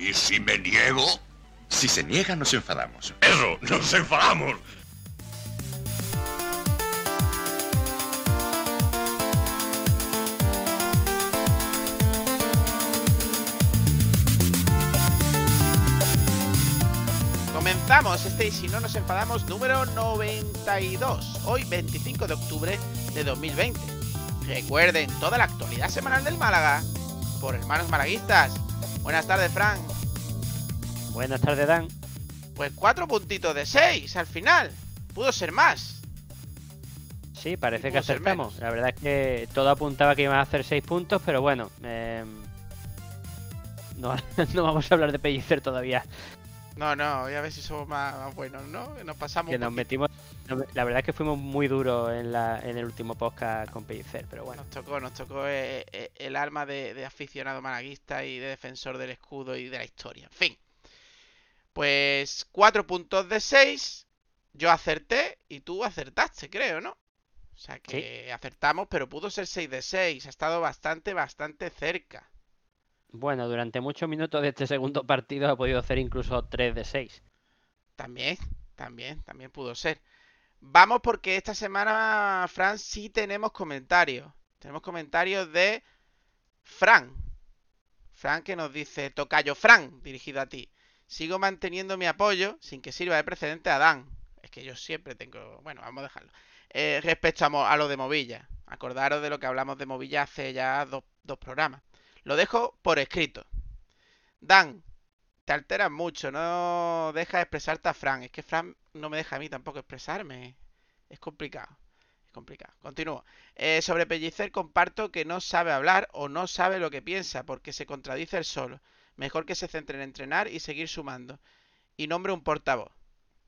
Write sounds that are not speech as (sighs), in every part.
¿Y si me niego? Si se niega, nos enfadamos. Eso, nos enfadamos. Comenzamos este y si no nos enfadamos número 92, hoy 25 de octubre de 2020. Recuerden toda la actualidad semanal del Málaga por hermanos malaguistas. Buenas tardes, Fran. Buenas tardes, Dan. Pues cuatro puntitos de seis al final. Pudo ser más. Sí, parece que acertamos. La verdad es que todo apuntaba que iban a hacer 6 puntos, pero bueno. eh, no, (laughs) no vamos a hablar de Pellicer todavía. No, no, voy a ver si somos más, más buenos, ¿no? Que nos pasamos. Que nos metimos. La verdad es que fuimos muy duros en, la, en el último podcast con Pellicer, pero bueno. Nos tocó, nos tocó eh, eh, el alma de, de aficionado malaguista y de defensor del escudo y de la historia. En fin. Pues cuatro puntos de seis. Yo acerté y tú acertaste, creo, ¿no? O sea que acertamos, pero pudo ser 6 de 6. Ha estado bastante, bastante cerca. Bueno, durante muchos minutos de este segundo partido ha podido hacer incluso 3 de 6. También, también, también pudo ser. Vamos porque esta semana, Fran, sí tenemos comentarios. Tenemos comentarios de Fran. Fran que nos dice, Tocayo Fran, dirigido a ti. Sigo manteniendo mi apoyo, sin que sirva de precedente a Dan. Es que yo siempre tengo... Bueno, vamos a dejarlo. Eh, respecto a, a lo de Movilla. Acordaros de lo que hablamos de Movilla hace ya dos, dos programas. Lo dejo por escrito. Dan, te alteras mucho, no dejas expresarte a Fran. Es que Fran no me deja a mí tampoco expresarme. Es complicado. Es complicado. Continúo. Eh, sobre Pellicer comparto que no sabe hablar o no sabe lo que piensa porque se contradice él solo. Mejor que se centre en entrenar y seguir sumando. Y nombre un portavoz.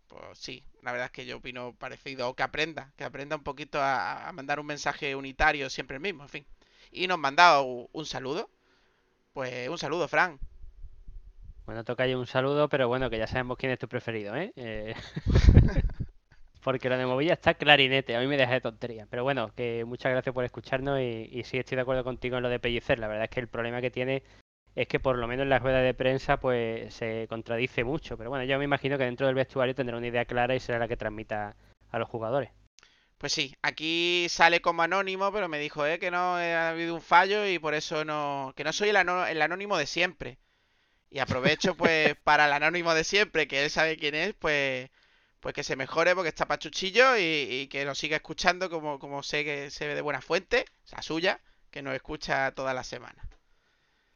Pues sí, la verdad es que yo opino parecido. O que aprenda, que aprenda un poquito a, mandar un mensaje unitario siempre el mismo, en fin. Y nos mandado un saludo. Pues un saludo, Fran. Bueno, toca un saludo, pero bueno, que ya sabemos quién es tu preferido, ¿eh? Eh, (laughs) Porque lo de Movilla está clarinete, a mí me deja de tontería. Pero bueno, que muchas gracias por escucharnos y, y sí estoy de acuerdo contigo en lo de Pellicer. La verdad es que el problema que tiene es que por lo menos en la rueda de prensa pues se contradice mucho. Pero bueno, yo me imagino que dentro del vestuario tendrá una idea clara y será la que transmita a los jugadores. Pues sí, aquí sale como anónimo, pero me dijo eh, que no eh, ha habido un fallo y por eso no. que no soy el, anónimo de siempre. Y aprovecho, pues, (laughs) para el anónimo de siempre, que él sabe quién es, pues. Pues que se mejore porque está pachuchillo y, y que nos siga escuchando como, como sé que se ve de buena fuente, o sea, suya, que nos escucha toda la semana.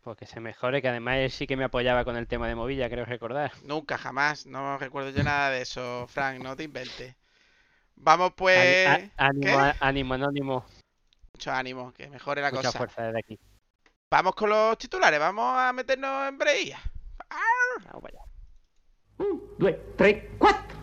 Pues que se mejore, que además él sí que me apoyaba con el tema de Movilla, creo recordar. Nunca, jamás, no recuerdo yo nada de eso, Frank, no te inventes. Vamos pues... ánimo, ánimo, anónimo. Mucho ánimo, que mejore la Mucha cosa. fuerza desde aquí. Vamos con los titulares, vamos a meternos en breía. Vamos para allá. Un, due, tre, quattro.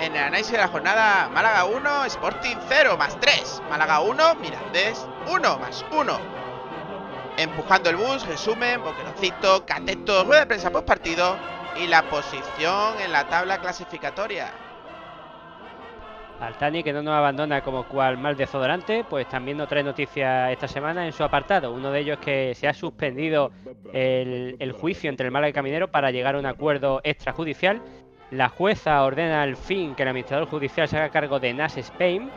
En el análisis de la jornada, Málaga 1, Sporting 0 más 3. Málaga 1, Mirandés 1 más 1. Empujando el bus, resumen, boquerocito, cateto, rueda de prensa post partido y la posición en la tabla clasificatoria. Altani, que no nos abandona como cual mal desodorante, pues también nos trae noticias esta semana en su apartado. Uno de ellos es que se ha suspendido el, el juicio entre el Málaga y Caminero para llegar a un acuerdo extrajudicial. La jueza ordena al fin que el administrador judicial se haga cargo de Nas Spain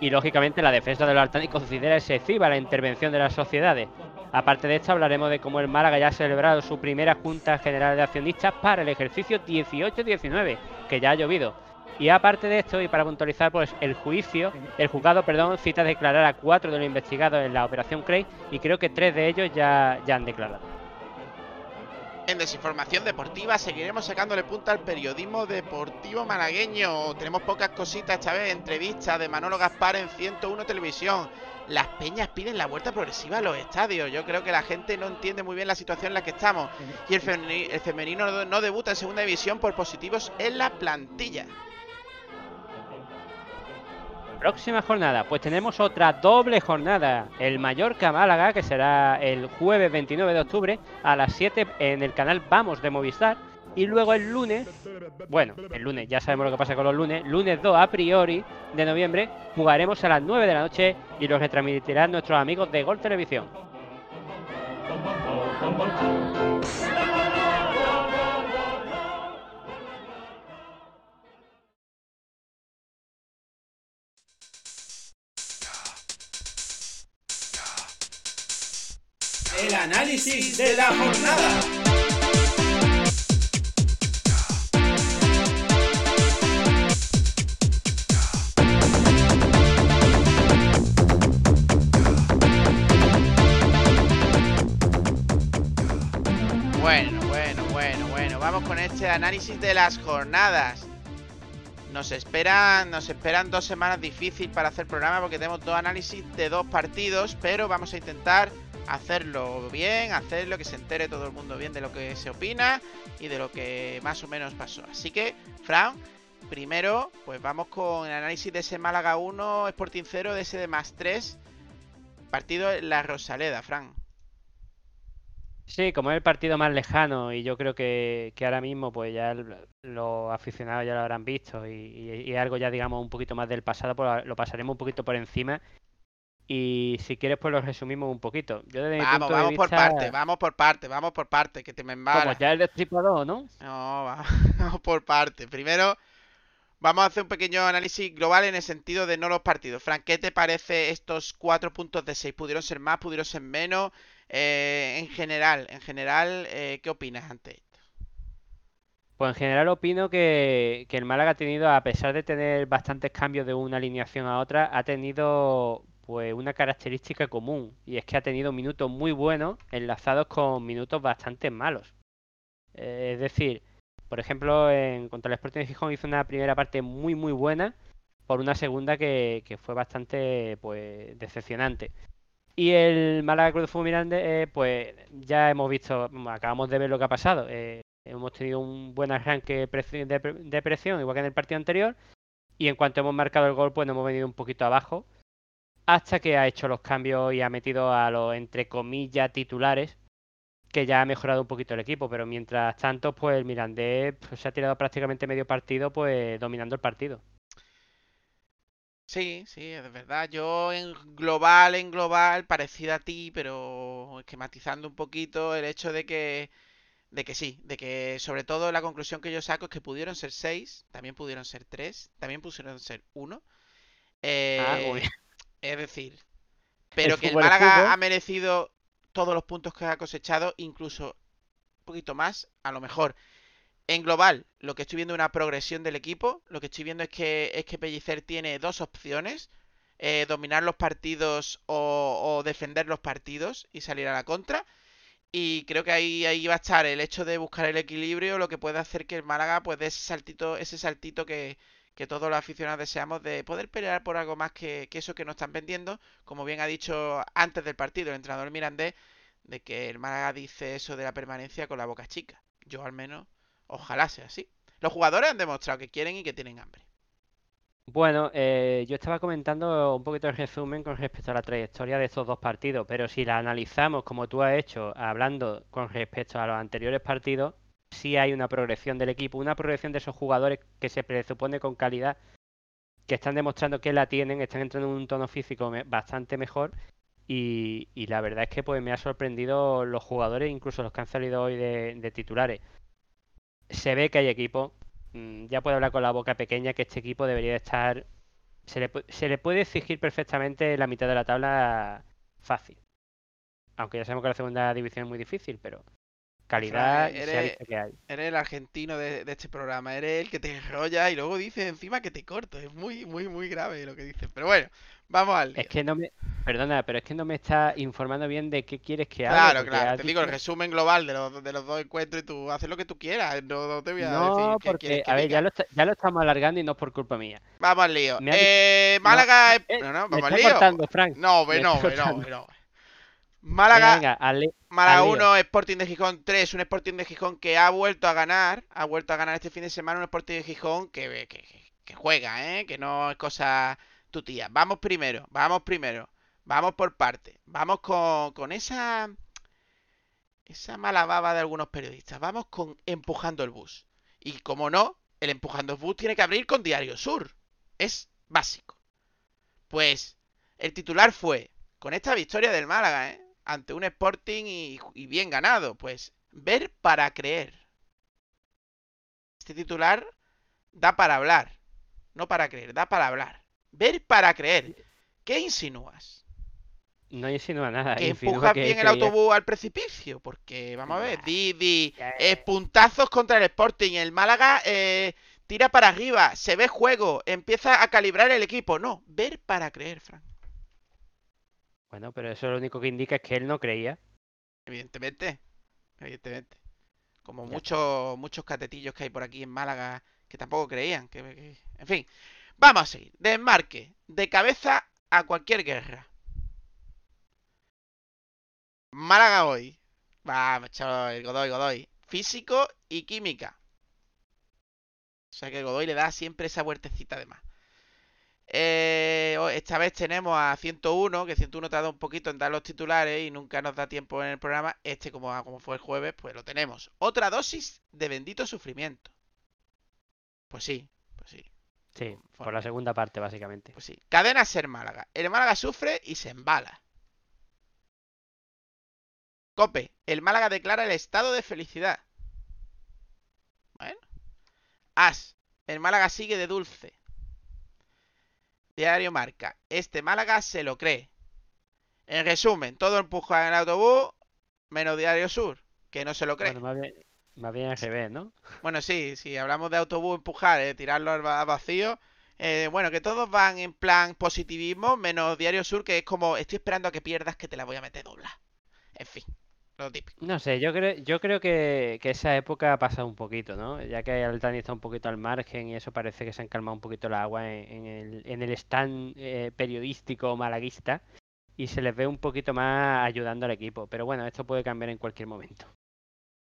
y lógicamente la defensa de los Altani considera excesiva la intervención de las sociedades. Aparte de esto hablaremos de cómo el Málaga ya ha celebrado su primera Junta General de Accionistas para el ejercicio 18-19, que ya ha llovido. Y aparte de esto, y para puntualizar, pues el juicio, el juzgado, perdón, cita declarar a cuatro de los investigados en la operación Craig y creo que tres de ellos ya, ya han declarado. En desinformación deportiva seguiremos sacándole punta al periodismo deportivo malagueño. Tenemos pocas cositas esta vez, entrevistas de Manolo Gaspar en 101 Televisión. Las peñas piden la vuelta progresiva a los estadios. Yo creo que la gente no entiende muy bien la situación en la que estamos. Y el femenino, no debuta en segunda división por positivos en la plantilla. Próxima jornada, pues tenemos otra doble jornada. El Mallorca Málaga, que será el jueves 29 de octubre a las 7 en el canal Vamos de Movistar. Y luego el lunes, bueno, el lunes, ya sabemos lo que pasa con los lunes, lunes 2 a priori de noviembre, jugaremos a las 9 de la noche y lo retransmitirán nuestros amigos de Gol Televisión. El análisis de la jornada. Bueno, bueno, bueno, bueno. Vamos con este análisis de las jornadas. Nos esperan, nos esperan dos semanas difíciles para hacer programa porque tenemos dos análisis de dos partidos, pero vamos a intentar hacerlo bien, hacerlo que se entere todo el mundo bien de lo que se opina y de lo que más o menos pasó. Así que, Fran, primero, pues vamos con el análisis de ese Málaga 1, Sporting 0, de ese de más 3, partido en la Rosaleda, Fran. Sí, como es el partido más lejano y yo creo que, que ahora mismo pues ya el- los aficionados ya lo habrán visto y, y- y algo ya digamos un poquito más del pasado, pues lo pasaremos un poquito por encima y si quieres pues lo resumimos un poquito. Yo desde Vamos, de vamos por vista, parte, vamos por parte, vamos por parte, que te me como embala. ya el destripador, ¿no? No, va- (laughs) vamos por parte. Primero, vamos a hacer un pequeño análisis global en el sentido de no los partidos. Frank, ¿qué te parece estos cuatro puntos de 6? ¿Pudieron ser más? ¿Pudieron ser menos? Eh, en general, en general, eh, ¿qué opinas ante esto? Pues en general opino que, el Málaga ha tenido, a pesar de tener bastantes cambios de una alineación a otra, ha tenido pues una característica común y es que ha tenido minutos muy buenos enlazados con minutos bastante malos. Eh, es decir, por ejemplo, en contra el Sporting de Gijón hizo una primera parte muy muy buena por una segunda que, que fue bastante pues decepcionante. Y el Málaga Cruz de Miranda, eh, pues ya hemos visto, acabamos de ver lo que ha pasado. Eh, hemos tenido un buen arranque de presión, igual que en el partido anterior. Y en cuanto hemos marcado el gol, pues nos hemos venido un poquito abajo. Hasta que ha hecho los cambios y ha metido a los, entre comillas, titulares. Que ya ha mejorado un poquito el equipo. Pero mientras tanto, pues el Mirandés pues, se ha tirado prácticamente medio partido, pues dominando el partido. Sí, sí, es verdad. Yo en global, en global, parecido a ti, pero esquematizando un poquito el hecho de que, de que sí, de que sobre todo la conclusión que yo saco es que pudieron ser seis, también pudieron ser tres, también pudieron ser uno. Ah, Eh, bien. es decir, pero que el Málaga ha merecido todos los puntos que ha cosechado, incluso un poquito más, a lo mejor. En global, lo que estoy viendo es una progresión del equipo. Lo que estoy viendo es que, es que Pellicer tiene dos opciones. eh, dominar los partidos o, defender los partidos y salir a la contra. Y creo que ahí, ahí va a estar el hecho de buscar el equilibrio, lo que puede hacer que el Málaga pues dé ese saltito, ese saltito que, que todos los aficionados deseamos de poder pelear por algo más que, que eso que nos están vendiendo. Como bien ha dicho antes del partido el entrenador mirandés, de que el Málaga dice eso de la permanencia con la boca chica. Yo al menos, ojalá sea así. Los jugadores han demostrado que quieren y que tienen hambre. Bueno, eh, yo estaba comentando un poquito el resumen con respecto a la trayectoria de estos dos partidos, pero si la analizamos como tú has hecho, hablando con respecto a los anteriores partidos, sí hay una progresión del equipo, una progresión de esos jugadores que se presupone con calidad, que están demostrando que la tienen, están entrando en un tono físico bastante mejor y, y la verdad es que pues me ha sorprendido los jugadores, incluso los que han salido hoy de, de titulares. Se ve que hay equipo, mm, ya puedo hablar con la boca pequeña que este equipo debería de estar. Se le, se le puede exigir perfectamente la mitad de la tabla fácil. Aunque ya sabemos que la segunda división es muy difícil, pero calidad Fran, eres- que hay. Eres el argentino de, de este programa, eres el que te enrolla y luego dices encima que te corto. Es muy, muy, muy grave lo que dices. Pero bueno, vamos al lío. Es que no me. Perdona, pero es que no me está informando bien de qué quieres que hable. Claro, claro. Te digo el resumen global de los, de los dos encuentros y tú haces lo que tú quieras. No, no te voy a No, decir qué porque, quieres que a ver, diga. ya lo, está- ya lo estamos alargando y no es por culpa mía. Vamos al lío. Dicho- Eh, Málaga... eh, No, no, Me vamos al lío. cortando, Frank. No, ve, no, ve, no, cortando. ve, no. Venga, Málaga, venga, hazle- Málaga al lío. 1, Sporting de Gijón 3, un Sporting de Gijón que ha vuelto a ganar, ha vuelto a ganar este fin de semana, un Sporting de Gijón que, que, que juega, ¿eh? que no es cosa tutía. Vamos primero, vamos primero, vamos por parte, vamos con, con esa esa mala baba de algunos periodistas. Vamos con empujando el bus. Y como no, el empujando el bus tiene que abrir con Diario Sur. Es básico. Pues el titular fue, con esta victoria del Málaga, ¿eh? ante un Sporting y, y bien ganado, pues ver para creer. Este titular da para hablar, no para creer, da para hablar. Ver para creer. ¿Qué insinúas? No insinúa nada. que empujas que bien el autobús al precipicio. Porque, vamos a ver, di, di, eh, puntazos contra el Sporting. El Málaga eh, tira para arriba, se ve juego, empieza a calibrar el equipo. No, ver para creer, Frank. Bueno, pero eso lo único que indica es que él no creía. Evidentemente, evidentemente. Como Ya muchos, muchos catetillos que hay por aquí en Málaga que tampoco creían. Que- En fin, vamos a seguir. Desmarque, de cabeza a cualquier guerra. Málaga hoy. Vamos, chaval, Godoy, Godoy. Físico y química. O sea que Godoy le da siempre esa vueltecita de más. Eh, ho- esta vez tenemos a 101, que 101 tarda un poquito en dar los titulares y nunca nos da tiempo en el programa. Este, como, como fue el jueves, pues lo tenemos. Otra dosis de bendito sufrimiento. Pues sí, pues sí. Sí, por la segunda parte, básicamente. Pues sí. Cadena ser Málaga. El Málaga sufre y se embala. Cope. El Málaga declara el estado de felicidad. Bueno. As. El Málaga sigue de dulce. Diario Marca. Este Málaga se lo cree. En resumen, todo empuja en el autobús, menos Diario Sur, que no se lo cree. Bueno, más bien, más bien al revés, ¿no? Bueno, sí, si hablamos de autobús empujar, eh, tirarlo al va- vacío. eh, bueno, que todos van en plan positivismo, menos Diario Sur, que es como estoy esperando a que pierdas que te la voy a meter dobla. En fin, lo típico. No sé, yo creo, yo creo que, que esa época ha pasado un poquito, ¿no? Ya que Altani está un poquito al margen y eso parece que se han calmado un poquito el agua en, en el, en el stand eh, periodístico malaguista y se les ve un poquito más ayudando al equipo. Pero bueno, esto puede cambiar en cualquier momento.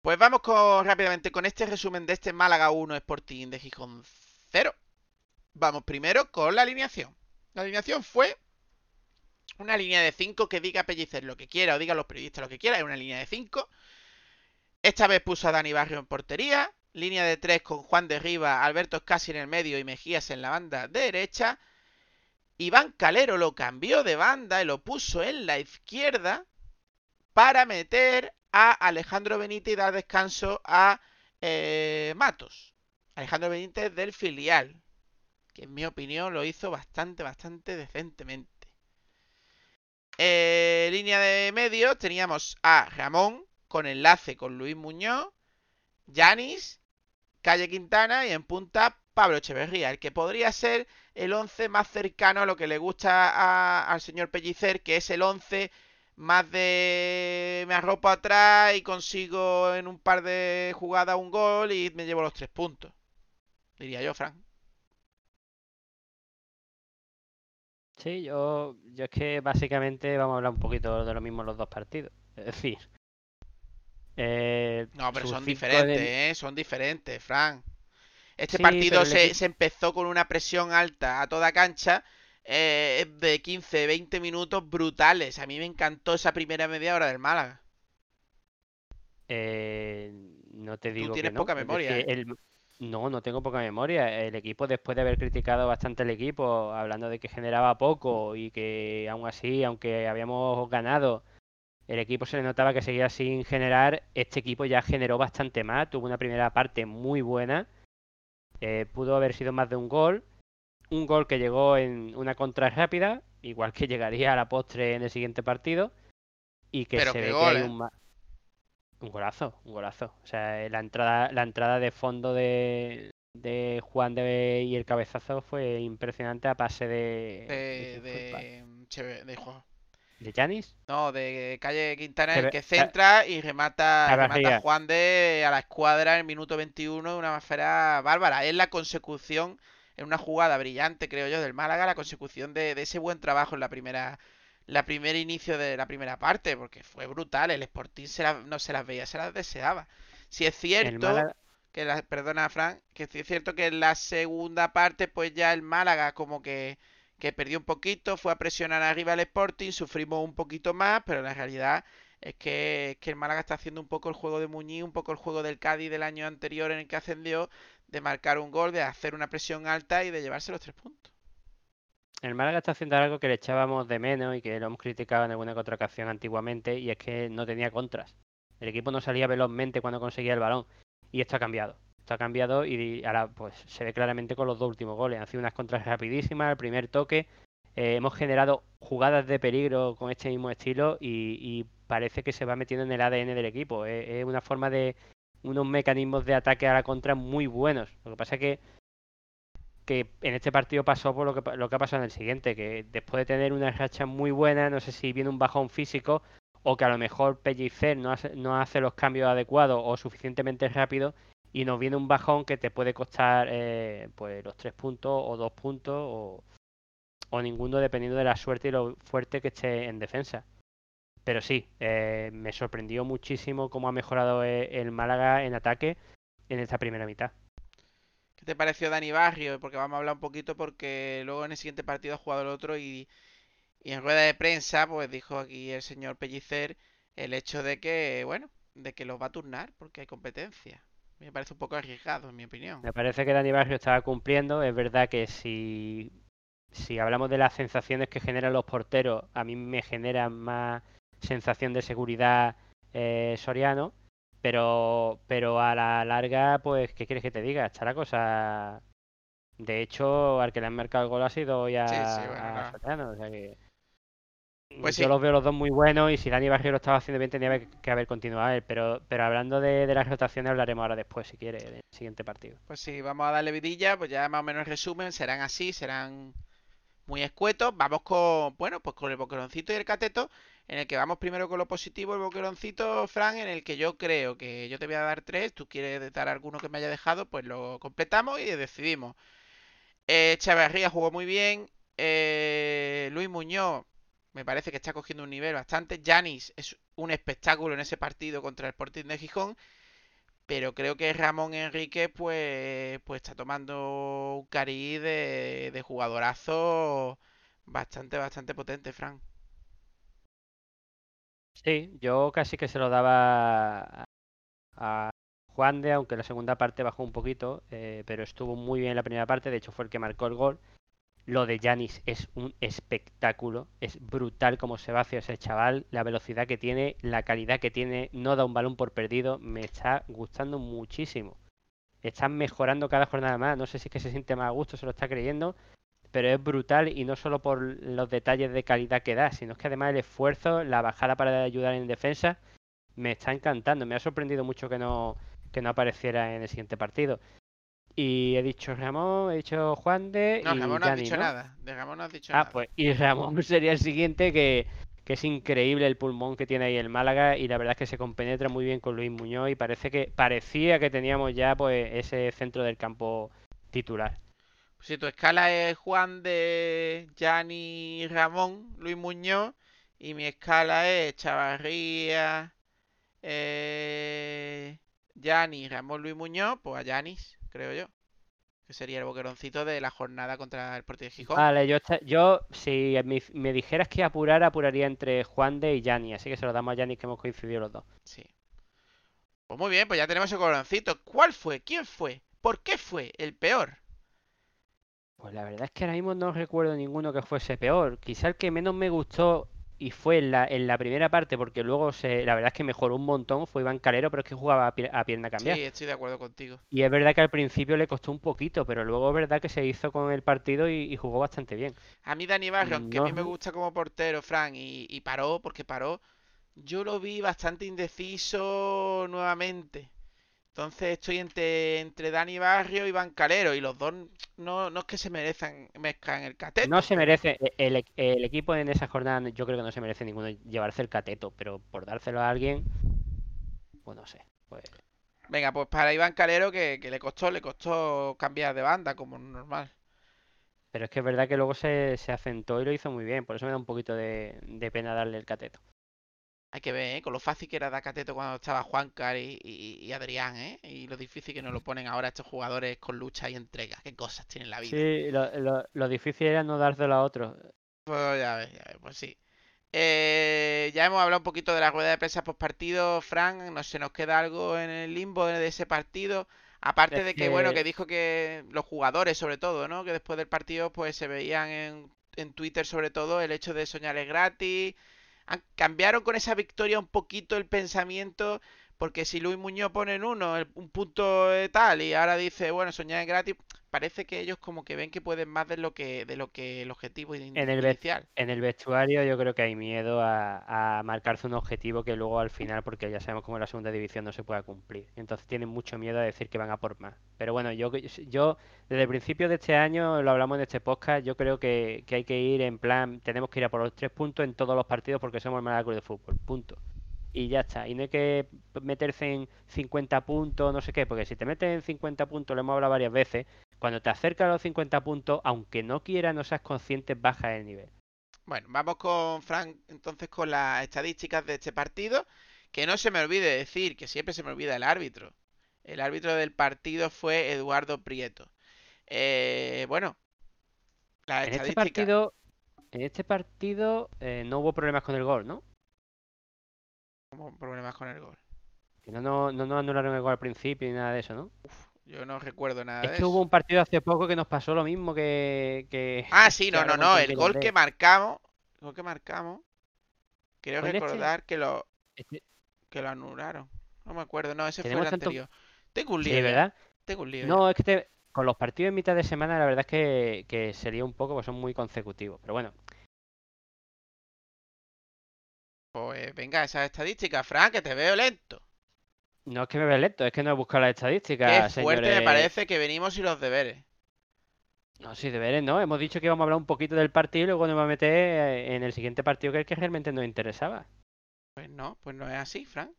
Pues vamos con, rápidamente con este resumen de este Málaga 1 Sporting de Gijón 0. Vamos primero con la alineación. La alineación fue una línea de 5 que diga Pellicer lo que quiera o diga los periodistas lo que quiera. Es una línea de 5. Esta vez puso a Dani Barrio en portería. Línea de 3 con Juan de Riva, Alberto Escasi en el medio y Mejías en la banda derecha. Iván Calero lo cambió de banda y lo puso en la izquierda para meter a Alejandro Benítez y dar descanso a eh, Matos. Alejandro Benítez del filial, que en mi opinión lo hizo bastante, bastante decentemente. Eh, línea de medio teníamos a Ramón con enlace con Luis Muñoz, Yanis, Calle Quintana y en punta Pablo Echeverría, el que podría ser el 11 más cercano a lo que le gusta a- al señor Pellicer, que es el 11 más de me arropo atrás y consigo en un par de jugadas un gol y me llevo los tres puntos. Diría yo, Frank. Sí, yo, yo es que básicamente vamos a hablar un poquito de lo mismo los dos partidos. Es decir, eh, No, pero son diferentes, de- ¿eh? Son diferentes, Frank. Este Sí, partido se, se empezó con una presión alta a toda cancha eh, de 15, 20 minutos brutales. A mí me encantó esa primera media hora del Málaga. Eh, no te digo tienes que no. poca memoria, ¿eh? el- No, no tengo poca memoria. El equipo, después de haber criticado bastante al equipo, hablando de que generaba poco y que aún así, aunque habíamos ganado, el equipo se le notaba que seguía sin generar, este equipo ya generó bastante más. Tuvo una primera parte muy buena. Eh, pudo haber sido más de un gol. Un gol que llegó en una contra rápida, igual que (laughs) llegaría a la postre en el siguiente partido. Y que Pero se ve gol, que hay ¿eh? un ma- un golazo, un golazo. O sea, la entrada, la entrada de fondo de, de Juan de y el cabezazo fue impresionante a pase de De, de, de, Juan. ¿De Yanis. No, de Calle Quintana, el que centra y remata, remata Barriga. Juan de a la escuadra en el minuto 21 de una esfera bárbara. Es la consecución, en una jugada brillante, creo yo, del Málaga, la consecución de, de ese buen trabajo en la primera la primer inicio de la primera parte, porque fue brutal. El Sporting se la- no se las veía, se las deseaba. Si es cierto Málaga, que la, perdona Fran, que sí es cierto que en la segunda parte pues ya el Málaga como que, que perdió un poquito, fue a presionar arriba al Sporting, sufrimos un poquito más, pero en la realidad es que, es que el Málaga está haciendo un poco el juego de Muñiz, un poco el juego del Cádiz del año anterior en el que ascendió, de marcar un gol, de hacer una presión alta y de llevarse los tres puntos. El Málaga está haciendo algo que le echábamos de menos y que lo hemos criticado en alguna que otra ocasión antiguamente, y es que no tenía contras. El equipo no salía velozmente cuando conseguía el balón. Y esto ha cambiado. Esto ha cambiado y ahora pues se ve claramente con los dos últimos goles. Han sido unas contras rapidísimas, el primer toque. eh, hemos generado jugadas de peligro con este mismo estilo y, y parece que se va metiendo en el ADN del equipo. Es, es una forma de unos mecanismos de ataque a la contra muy buenos. Lo que pasa es que que en este partido pasó por lo que, lo que ha pasado en el siguiente, que después de tener una racha muy buena, no sé si viene un bajón físico o que a lo mejor Pellicer no hace, no hace los cambios adecuados o suficientemente rápido y nos viene un bajón que te puede costar eh, pues los tres puntos o dos puntos o, o ninguno dependiendo de la suerte y lo fuerte que esté en defensa. Pero sí, eh, me sorprendió muchísimo cómo ha mejorado eh, el Málaga en ataque en esta primera mitad. ¿Qué te pareció Dani Barrio? Porque vamos a hablar un poquito porque luego en el siguiente partido ha jugado el otro y, en rueda de prensa pues dijo aquí el señor Pellicer el hecho de que, bueno, de que los va a turnar porque hay competencia. Me parece un poco arriesgado en mi opinión. Me parece que Dani Barrio estaba cumpliendo. Es verdad que si, si hablamos de las sensaciones que generan los porteros, a mí me genera más sensación de seguridad eh, Soriano. Pero, pero a la larga, pues, ¿qué quieres que te diga? Está la cosa. De hecho, al que le han marcado el gol ha sido hoy a, Sí, sí, bueno, a claro. Soriano. O sea que. Pues Yo sí. los veo los dos muy buenos y si Dani Barrio lo estaba haciendo bien tenía que- haber continuado él. Pero, pero hablando de, de las rotaciones hablaremos ahora después, si quiere, del siguiente partido. Pues sí, vamos a darle vidilla, pues ya más o menos resumen, serán así, serán muy escuetos. Vamos con, bueno, pues con el boqueroncito y el cateto, en el que vamos primero con lo positivo, el boqueroncito, Fran, en el que yo creo que yo te voy a dar tres, tú quieres dar alguno que me haya dejado, pues lo completamos y decidimos. Eh, Chavarría jugó muy bien, eh, Luis Muñoz me parece que está cogiendo un nivel bastante, Yanis es un espectáculo en ese partido contra el Sporting de Gijón. Pero creo que Ramón Enrique pues, pues está tomando un cariz de, de jugadorazo bastante, bastante potente, Fran. Sí, yo casi que se lo daba a, Juan de, aunque la segunda parte bajó un poquito, eh, pero estuvo muy bien la primera parte, de hecho fue el que marcó el gol. Lo de Yanis es un espectáculo, es brutal como se va hacia ese chaval, la velocidad que tiene, la calidad que tiene, no da un balón por perdido, me está gustando muchísimo. Están mejorando cada jornada más, no sé si es que se siente más a gusto, se lo está creyendo, pero es brutal y no solo por los detalles de calidad que da, sino es que además el esfuerzo, la bajada para ayudar en defensa, me está encantando. Me ha sorprendido mucho que no, que no apareciera en el siguiente partido. Y he dicho Ramón, he dicho Juan de No, y Ramón no has Dani, dicho ¿no? nada. De Ramón no has dicho Ah, nada. pues y Ramón (laughs) sería el siguiente que, que es increíble el pulmón que tiene ahí el Málaga y la verdad es que se compenetra muy bien con Luis Muñoz y parece que parecía que teníamos ya pues ese centro del campo titular. Si tu escala es Juan de Gianni Ramón, Luis Muñoz, y mi escala es Chavarría, eh, Gianni, Ramón, Luis Muñoz, pues a Yanis, creo yo. Que sería el boqueroncito de la jornada contra el Sporting de Gijón. Vale, yo, yo si me, me dijeras que apurar, apuraría entre Juan de y Yanni, así que se lo damos a Yanni que hemos coincidido los dos. Sí. Pues muy bien, pues ya tenemos el coloncito. ¿Cuál fue? ¿Quién fue? ¿Por qué fue el peor? Pues la verdad es que ahora mismo no recuerdo ninguno que fuese peor. Quizá el que menos me gustó y fue en la, en la primera parte, porque luego se, la verdad es que mejoró un montón, fue Iván Calero, pero es que jugaba a, pie- a pierna cambiada. Sí, estoy de acuerdo contigo. Y es verdad que al principio le costó un poquito, pero luego es verdad que se hizo con el partido y, y jugó bastante bien. A mí Dani Barrio, aunque a mí me gusta como portero, Fran, y, y paró, porque paró, yo lo vi bastante indeciso nuevamente. Entonces estoy entre, entre Dani Barrio y Iván Calero, y los dos no, no es que se merezcan, merezcan el cateto. No se merece, e- el, el equipo en esa jornada yo creo que no se merece ninguno llevarse el cateto, pero por dárselo a alguien, pues no sé. Pues Venga, pues para Iván Calero, que, que le costó, le costó cambiar de banda, como normal. Pero es que es verdad que luego se, se asentó y lo hizo muy bien, por eso me da un poquito de, de pena darle el cateto. Hay que ver, ¿eh? Con lo fácil que era dar cateto cuando estaba Juancar y, y- y Adrián, ¿eh? Y lo difícil que nos lo (laughs) ponen ahora estos jugadores con lucha y entrega. ¿Qué cosas tienen la vida? Sí, lo, lo- lo difícil era no dárselo a otros. Pues ya ves, ya ves, pues sí. Eh, ya hemos hablado un poquito de la rueda de prensa post partido, Frank. No se nos queda algo en el limbo de ese partido. Aparte Es de que, bueno, que- que dijo que los jugadores, sobre todo, ¿no? Que después del partido, pues se veían en, en Twitter, sobre todo, el hecho de soñar es gratis. Cambiaron con esa victoria un poquito el pensamiento, porque si Luis Muñoz pone en uno el- un punto de tal y ahora dice, bueno, soñar es gratis, parece que ellos como que ven que pueden más de lo que, de lo que el objetivo En el inicial. En el vestuario yo creo que hay miedo a, a marcarse un objetivo que luego al final, porque ya sabemos cómo en la segunda división no se pueda cumplir. Entonces tienen mucho miedo a decir que van a por más. Pero bueno, yo, yo desde el principio de este año, lo hablamos en este podcast, yo creo que, que hay que ir en plan, tenemos que ir a por los tres puntos en todos los partidos porque somos el Málaga Club de Fútbol, punto. Y ya está, y no hay que meterse en 50 puntos, no sé qué, porque si te metes en 50 puntos, lo hemos hablado varias veces, cuando te acercas a los 50 puntos, aunque no quieras, no seas consciente, baja el nivel. Bueno, vamos con Frank entonces con las estadísticas de este partido. Que no se me olvide decir, que siempre se me olvida el árbitro. El árbitro del partido fue Eduardo Prieto. Eh, bueno, las En este partido, en este partido eh, no hubo problemas con el gol, ¿no? Como problemas con el gol. Que no, no, no nos anularon el gol al principio ni nada de eso, ¿no? Yo no recuerdo nada Es de que eso. hubo un partido hace poco que nos pasó lo mismo que... que... Ah, sí, no, no, no. El gol que marcamos. El gol que marcamos. Creo ¿Fue en este? recordar que lo, Este- que lo anularon. No me acuerdo, no, ese fue el tanto- anterior. Tengo un lío. Sí, ya, ¿verdad? Tengo un lío. ya. No, es que te- con los partidos en mitad de semana la verdad es que, que sería un poco, pues son muy consecutivos. Pero bueno, Pues venga, esas estadísticas, Frank, que te veo lento. no es que me vea lento, es que no he buscado las Qué estadísticas, fuerte me parece que venimos y los deberes. No, sí, deberes, ¿no? Hemos dicho que íbamos a hablar un poquito del partido y luego nos vamos a meter eh, en el siguiente partido que es el que realmente nos interesaba. Pues no, pues no es así, Frank.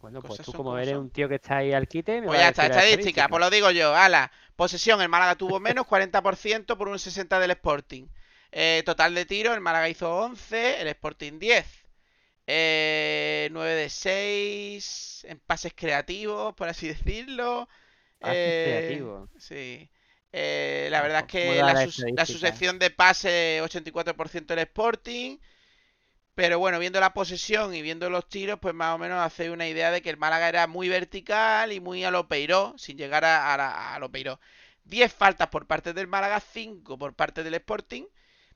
Bueno, pues tú como eres un tío que está ahí al quite, me Pues ya está, estadística, pues lo digo yo. Ala, posesión, el Málaga tuvo menos, 40% por un 60 del Sporting. Eh, total de tiro, el Málaga hizo 11, el Sporting 10. Eh, 9 de 6 en pases creativos, por así (laughs) decirlo. Pases Eh, creativos. Sí. Eh, la verdad es ¿cómo que la, la sus- la estadística? sucesión de pase 84% el Sporting. Pero bueno, viendo la posesión y viendo los tiros, pues más o menos hace una idea de que el Málaga era muy vertical y muy a lo Peiró, sin llegar a, a lo Peiró. 10 faltas por parte del Málaga, 5 por parte del Sporting.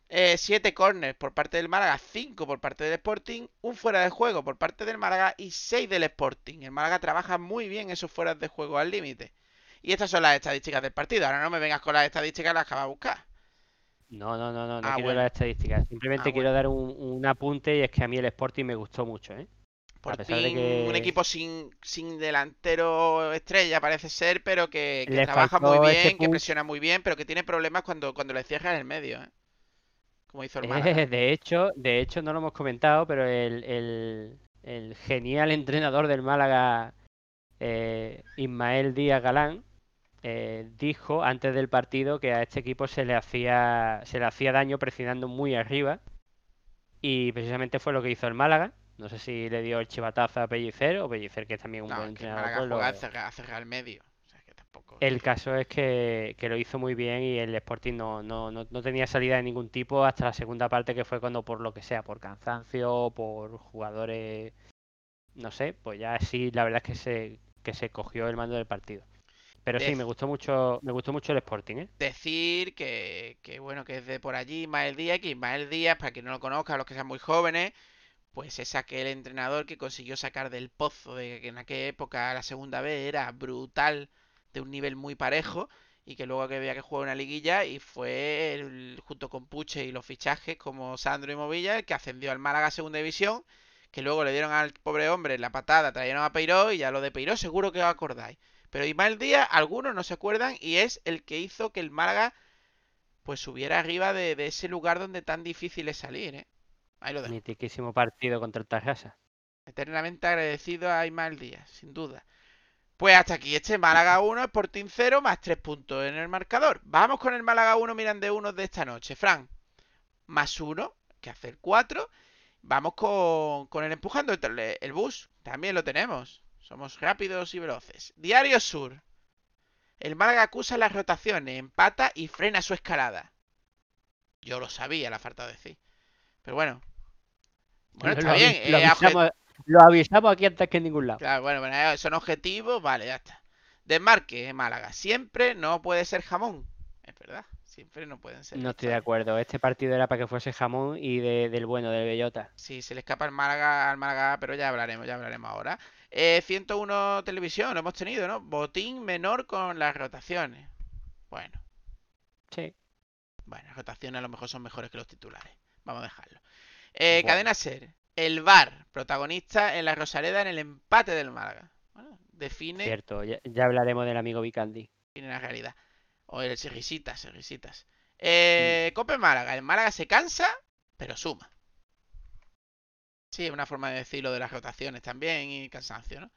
7 corners por parte del Málaga, 5 por parte del Sporting. Un fuera de juego por parte del Málaga y 6 del Sporting. El Málaga trabaja muy bien esos fueras de juego al límite. Y estas son las estadísticas del partido. Ahora no me vengas con las estadísticas las que vas a buscar. No, no, no, no, no Ah, quiero bueno. las estadísticas. Simplemente Ah, quiero dar un, un apunte y es que a mí el Sporting me gustó mucho, ¿eh? Pesar de fin, que- un equipo sin, sin delantero estrella parece ser, pero que, trabaja muy bien, que presiona muy bien, pero que tiene problemas cuando, cuando le cierran el medio, ¿eh? Como hizo el Málaga. Eh, de hecho, de hecho no lo hemos comentado, pero el, el- el genial (laughs) entrenador del Málaga, eh, Ismael Díaz Galán, eh, dijo antes del partido que a este equipo se le hacía se le hacía daño presionando muy arriba y precisamente fue lo que hizo el Málaga. No sé si le dio el chivatazo a Pellicer o Pellicer, que es también un No, buen entrenador, Málaga pues lo- medio. Tampoco... El caso es que, que lo hizo muy bien y el Sporting no, no, no, no tenía salida de ningún tipo hasta la segunda parte que fue cuando por lo que sea, por cansancio, por jugadores, no sé, pues ya sí, la verdad es que se, que se cogió el mando del partido. Pero sí, me gustó mucho, me gustó mucho el Sporting, ¿eh? decir que, que, bueno, que es de por allí Ismael Díaz, que Ismael Díaz, para quien no lo conozca, los que sean muy jóvenes, pues es aquel entrenador que consiguió sacar del pozo de que en aquella época la segunda vez era brutal, de un nivel muy parejo, y que luego que había que jugar una liguilla y fue el- junto con Puche y los fichajes como Sandro y Movilla el que ascendió al Málaga a segunda división, que luego le dieron al pobre hombre la patada, trajeron a Peiró y ya lo de Peiró seguro que os acordáis. Pero Ismael Díaz, algunos no se acuerdan y es el que hizo que el Málaga pues subiera arriba de, de ese lugar donde tan difícil es salir, ¿eh? Ahí lo dejo. Mitiquísimo partido contra el Tarrasa. Eternamente agradecido a Ismael Díaz, sin duda. Pues hasta aquí este Málaga 1, Sporting 0, más 3 puntos en el marcador. Vamos con el Málaga 1, Mirandés 1 de esta noche. Fran, más 1, que hace el 4. Vamos con, con el empujando el, el bus, también lo tenemos. Somos rápidos y veloces. Diario Sur. El Málaga acusa las rotaciones, empata y frena su escalada. Yo lo sabía, la falta de decir. Pero bueno, Bueno, (laughs) está bien. Lo eh, avisamos, lo avisamos aquí antes que en ningún lado. Claro, bueno, bueno, eh, son objetivos, vale, ya está. Desmarque, Málaga. Siempre no puede ser jamón. Es verdad, siempre no pueden ser. No estoy de acuerdo. Este partido era para que fuese jamón y de- del bueno, del bellota. Sí, se le escapa al Málaga, al Málaga, pero ya hablaremos, ya hablaremos ahora. Eh, 101 televisión, lo hemos tenido, ¿no? Botín menor con las rotaciones. Bueno, Sí. bueno, las rotaciones a lo mejor son mejores que los titulares. Vamos a dejarlo. Eh, Bueno. Cadena Ser, el VAR, protagonista en la Rosaleda en el empate del Málaga. Bueno, define, Cierto, ya, ya hablaremos del amigo Vicandi. define la realidad. O el risitas, risitas. Eh, Cope Málaga, el Málaga se cansa, pero suma. Sí, es una forma de decirlo de las rotaciones también y cansancio, ¿no?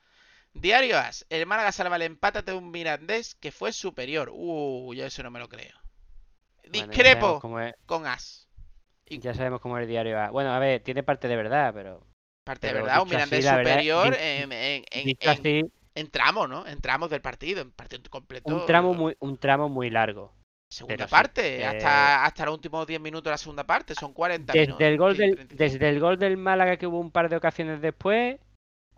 Diario As, el Málaga salva el empate ante un Mirandés que fue superior. Uh, yo eso no me lo creo. Discrepo con As. Ya sabemos cómo es el diario va. Bueno, a ver, tiene parte de verdad, pero parte de verdad, un así, Mirandés verdad, superior en, en- así, tramos, ¿no? En tramos del partido, en partido completo. un tramo muy, un tramo muy largo. Segunda sí, parte, eh, hasta, hasta los últimos 10 minutos de la segunda parte, son 40 minutos. Desde el gol del, 35. desde el gol del Málaga que hubo un par de ocasiones después,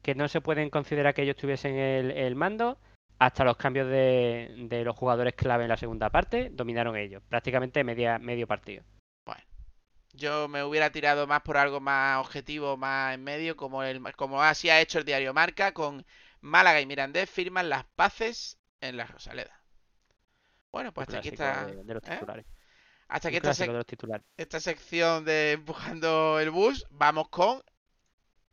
que no se pueden considerar que ellos tuviesen el, el mando, hasta los cambios de, de los jugadores clave en la segunda parte, dominaron ellos, prácticamente media, medio partido. Yo me hubiera tirado más por algo más objetivo, más en medio, como, el, como así ha hecho el diario Marca, con Málaga y Mirandés firman las paces en la Rosaleda. Bueno, pues hasta aquí está. de, de los ¿eh? titulares. Hasta aquí esta, sec- de los titulares. esta sección de empujando el bus. Vamos con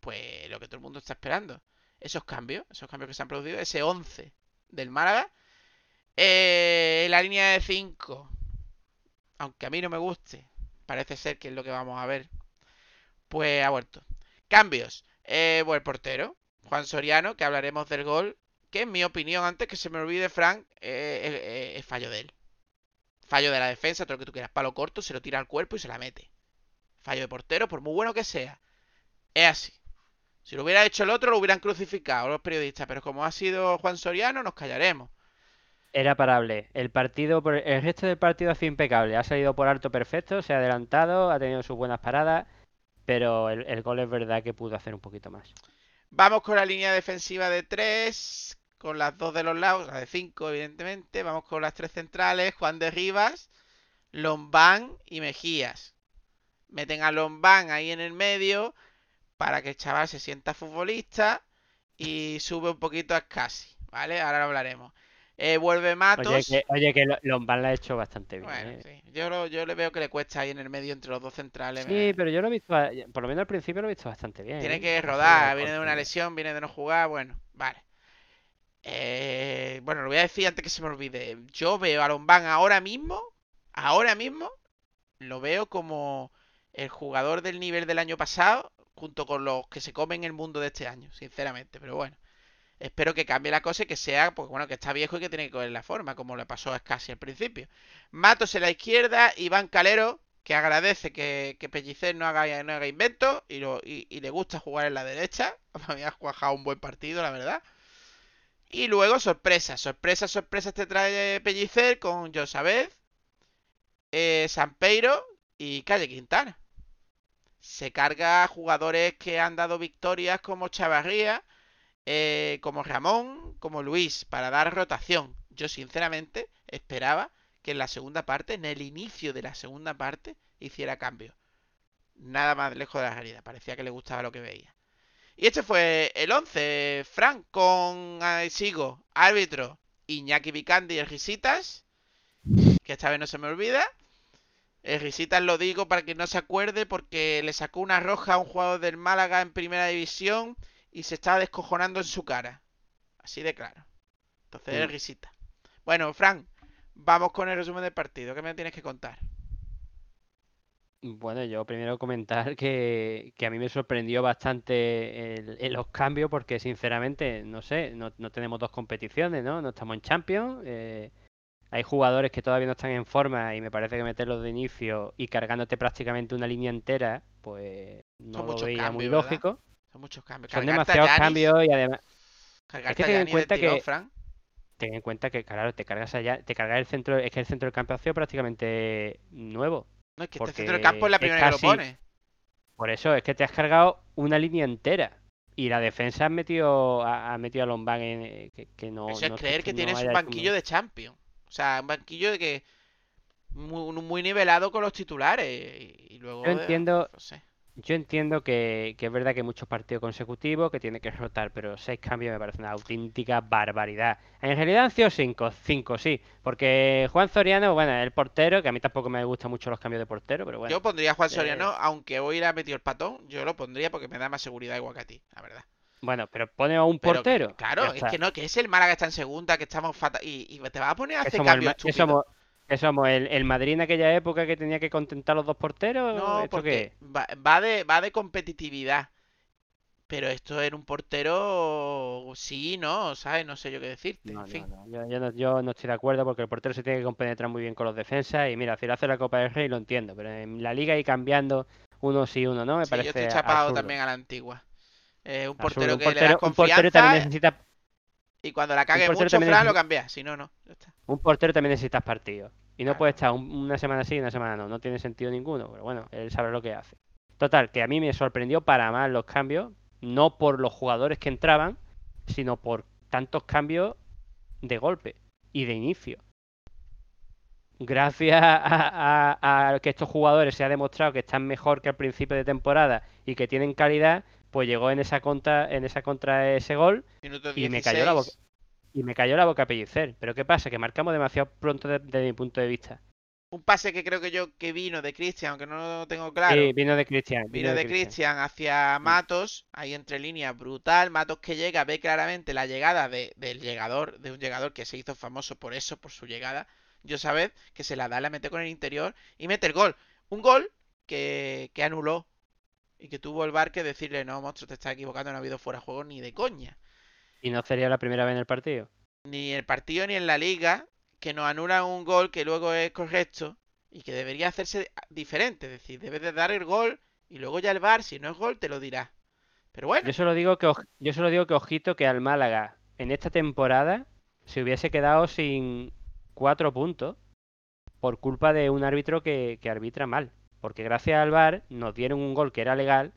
pues lo que todo el mundo está esperando. Esos cambios, esos cambios que se han producido, ese 11 del Málaga. Eh, la línea de 5. Aunque a mí no me guste, parece ser que es lo que vamos a ver. Pues ha vuelto. Cambios. Eh, bueno, el portero, Juan Soriano, que hablaremos del gol. Que en mi opinión, antes que se me olvide, Frank, eh, eh, eh, es fallo de él. Fallo de la defensa, todo lo que tú quieras. Palo corto, se lo tira al cuerpo y se la mete. Fallo de portero, por muy bueno que sea. Es así. Si lo hubiera hecho el otro, lo hubieran crucificado los periodistas. Pero como ha sido Juan Soriano, nos callaremos. Era parable. El partido, el resto del partido ha sido impecable. Ha salido por alto perfecto, se ha adelantado, ha tenido sus buenas paradas, pero el, el gol es verdad que pudo hacer un poquito más. Vamos con la línea defensiva de 3, con las dos de los lados, la de 5 evidentemente. Vamos con las tres centrales, Juan de Rivas, Lombán y Mejías. Meten a Lombán ahí en el medio para que el chaval se sienta futbolista y sube un poquito a Scassi, ¿vale? Ahora lo hablaremos. Eh, vuelve Matos. Oye, que, oye, que Lo- Lombán la ha hecho bastante bien. Bueno, ¿eh? sí. Yo, lo- yo le veo que le cuesta ahí en el medio entre los dos centrales. Sí, me- pero yo lo he visto, por lo menos al principio lo he visto bastante bien. Tiene ¿eh? que rodar, viene de una lesión, viene de no jugar, bueno, vale. Eh, bueno, lo voy a decir antes que se me olvide. Yo veo a Lombán ahora mismo, ahora mismo, lo veo como el jugador del nivel del año pasado, junto con los que se comen el mundo de este año, sinceramente, pero bueno. Espero que cambie la cosa y que sea, pues bueno, que está viejo y que tiene que coger la forma, como le pasó a Scassi al principio. Matos en la izquierda, Iván Calero, que agradece que, Pellicer no haga, no haga invento y, lo- y- le gusta jugar en la derecha. (laughs) A mí ha cuajado un buen partido, la verdad. Y luego sorpresas, sorpresas, sorpresas te trae Pellicer con Josabez, eh, Sampeiro y Calle Quintana. Se carga jugadores que han dado victorias como Chavarría, eh, como Ramón, como Luis, para dar rotación. Yo sinceramente esperaba que en la segunda parte, en el inicio de la segunda parte, hiciera cambio. Nada más lejos de la realidad. Parecía que le gustaba lo que veía. Y este fue el 11. Frank con eh, Sigo, árbitro, Iñaki Vicandi y el Risitas. Que esta vez no se me olvida. El Risitas lo digo para que no se acuerde porque le sacó una roja a un jugador del Málaga en primera división y se estaba descojonando en su cara. Así de claro. Entonces Mm. Risita. Bueno, Frank, vamos con el resumen del partido. ¿Qué me tienes que contar? Bueno, yo primero comentar que, que a mí me sorprendió bastante el- el- los cambios porque sinceramente, no sé, no, no tenemos dos competiciones, ¿no? No estamos en Champions. eh, hay jugadores que todavía no están en forma y me parece que meterlos de inicio y cargándote prácticamente una línea entera, pues no Son lo muy ¿verdad? Son muchos cambios. Son Cargarte demasiados cambios y además Cargarte que ten en cuenta que- Frank. ten en cuenta que, claro, te cargas allá, te cargas el centro, es que el centro del campo ha sido prácticamente nuevo. No, es que este centro del campo es la es primera que lo pone. Por eso es que te has cargado una línea entera. Y la defensa ha metido, ha, metido a Lombán en, eh, que, que no. Eso es no- creer que tienes un banquillo de Champions. O sea, un banquillo de que muy, muy nivelado con los titulares. Y, luego. Yo entiendo- no sé. Yo entiendo que, que es verdad que hay muchos partidos consecutivos que tiene que rotar, pero seis cambios me parece una auténtica barbaridad. En realidad han sido cinco, cinco sí, porque Juan Soriano, bueno, es el portero, que a mí tampoco me gustan mucho los cambios de portero, pero bueno. Yo pondría a Juan eh, Soriano, aunque hoy le ha metido el patón, yo lo pondría porque me da más seguridad igual que a ti, la verdad. Bueno, pero pone a un Pero que- portero. claro, es que no, que es el Málaga está en segunda, que estamos fatal. Y, y te vas a poner a Que hacer cambios que somos, que somos el, el Madrid en aquella época que tenía que contentar a los dos porteros. No, ¿Esto porque qué va, va de, va de competitividad. Pero esto era un portero, sí, no, ¿sabes? No sé yo qué decirte. No, en fin. no, no, Yo, yo no, yo no estoy de acuerdo porque el portero se tiene que compenetrar muy bien con los defensas. Y mira, si lo hace la Copa del Rey lo entiendo, pero en la liga y cambiando uno sí, uno no, me Sí, parece yo estoy chapado absurdo. también a la antigua. Eh, un portero Un que le das un portero también confianza necesita y cuando la cague mucho, Fran, lo cambias. Si no, no. Ya está. Un portero también necesitas partidos. Y no puede estar un- una semana sí y una semana no. No tiene sentido ninguno. Pero bueno, él sabe lo que hace. Total, que a mí me sorprendió para más los cambios. No por los jugadores que entraban, sino por tantos cambios de golpe y de inicio. Gracias a, a- a que estos jugadores se ha demostrado que están mejor que al principio de temporada y que tienen calidad, pues llegó en esa contra, en esa contra ese gol Minuto Y me 16. cayó la boca. Y me cayó la boca a pellicer. Pero ¿qué pasa? Que marcamos demasiado pronto de- desde mi punto de vista. Un pase que creo que yo que vino de Cristian, aunque no lo tengo claro. Sí, vino de Cristian. Vino de Cristian hacia Matos, ahí entre líneas, brutal. Matos que llega, ve claramente la llegada de- del llegador, de un llegador que se hizo famoso por eso, por su llegada. Yo sabes que se la da, la mete con el interior y mete el gol. Un gol que, que anuló y que tuvo el bar que decirle, no, monstruo, te estás equivocando, no ha habido fuera de juego ni de coña. Y no sería la primera vez en el partido. Ni en el partido ni en la liga que nos anulan un gol que luego es correcto y que debería hacerse diferente. Es decir, debes de dar el gol y luego ya el bar, si no es gol, te lo dirá. Pero bueno. Yo solo digo que yo solo digo que ojito que al Málaga en esta temporada se hubiese quedado sin cuatro puntos por culpa de un árbitro que, que arbitra mal. Porque gracias al VAR nos dieron un gol que era legal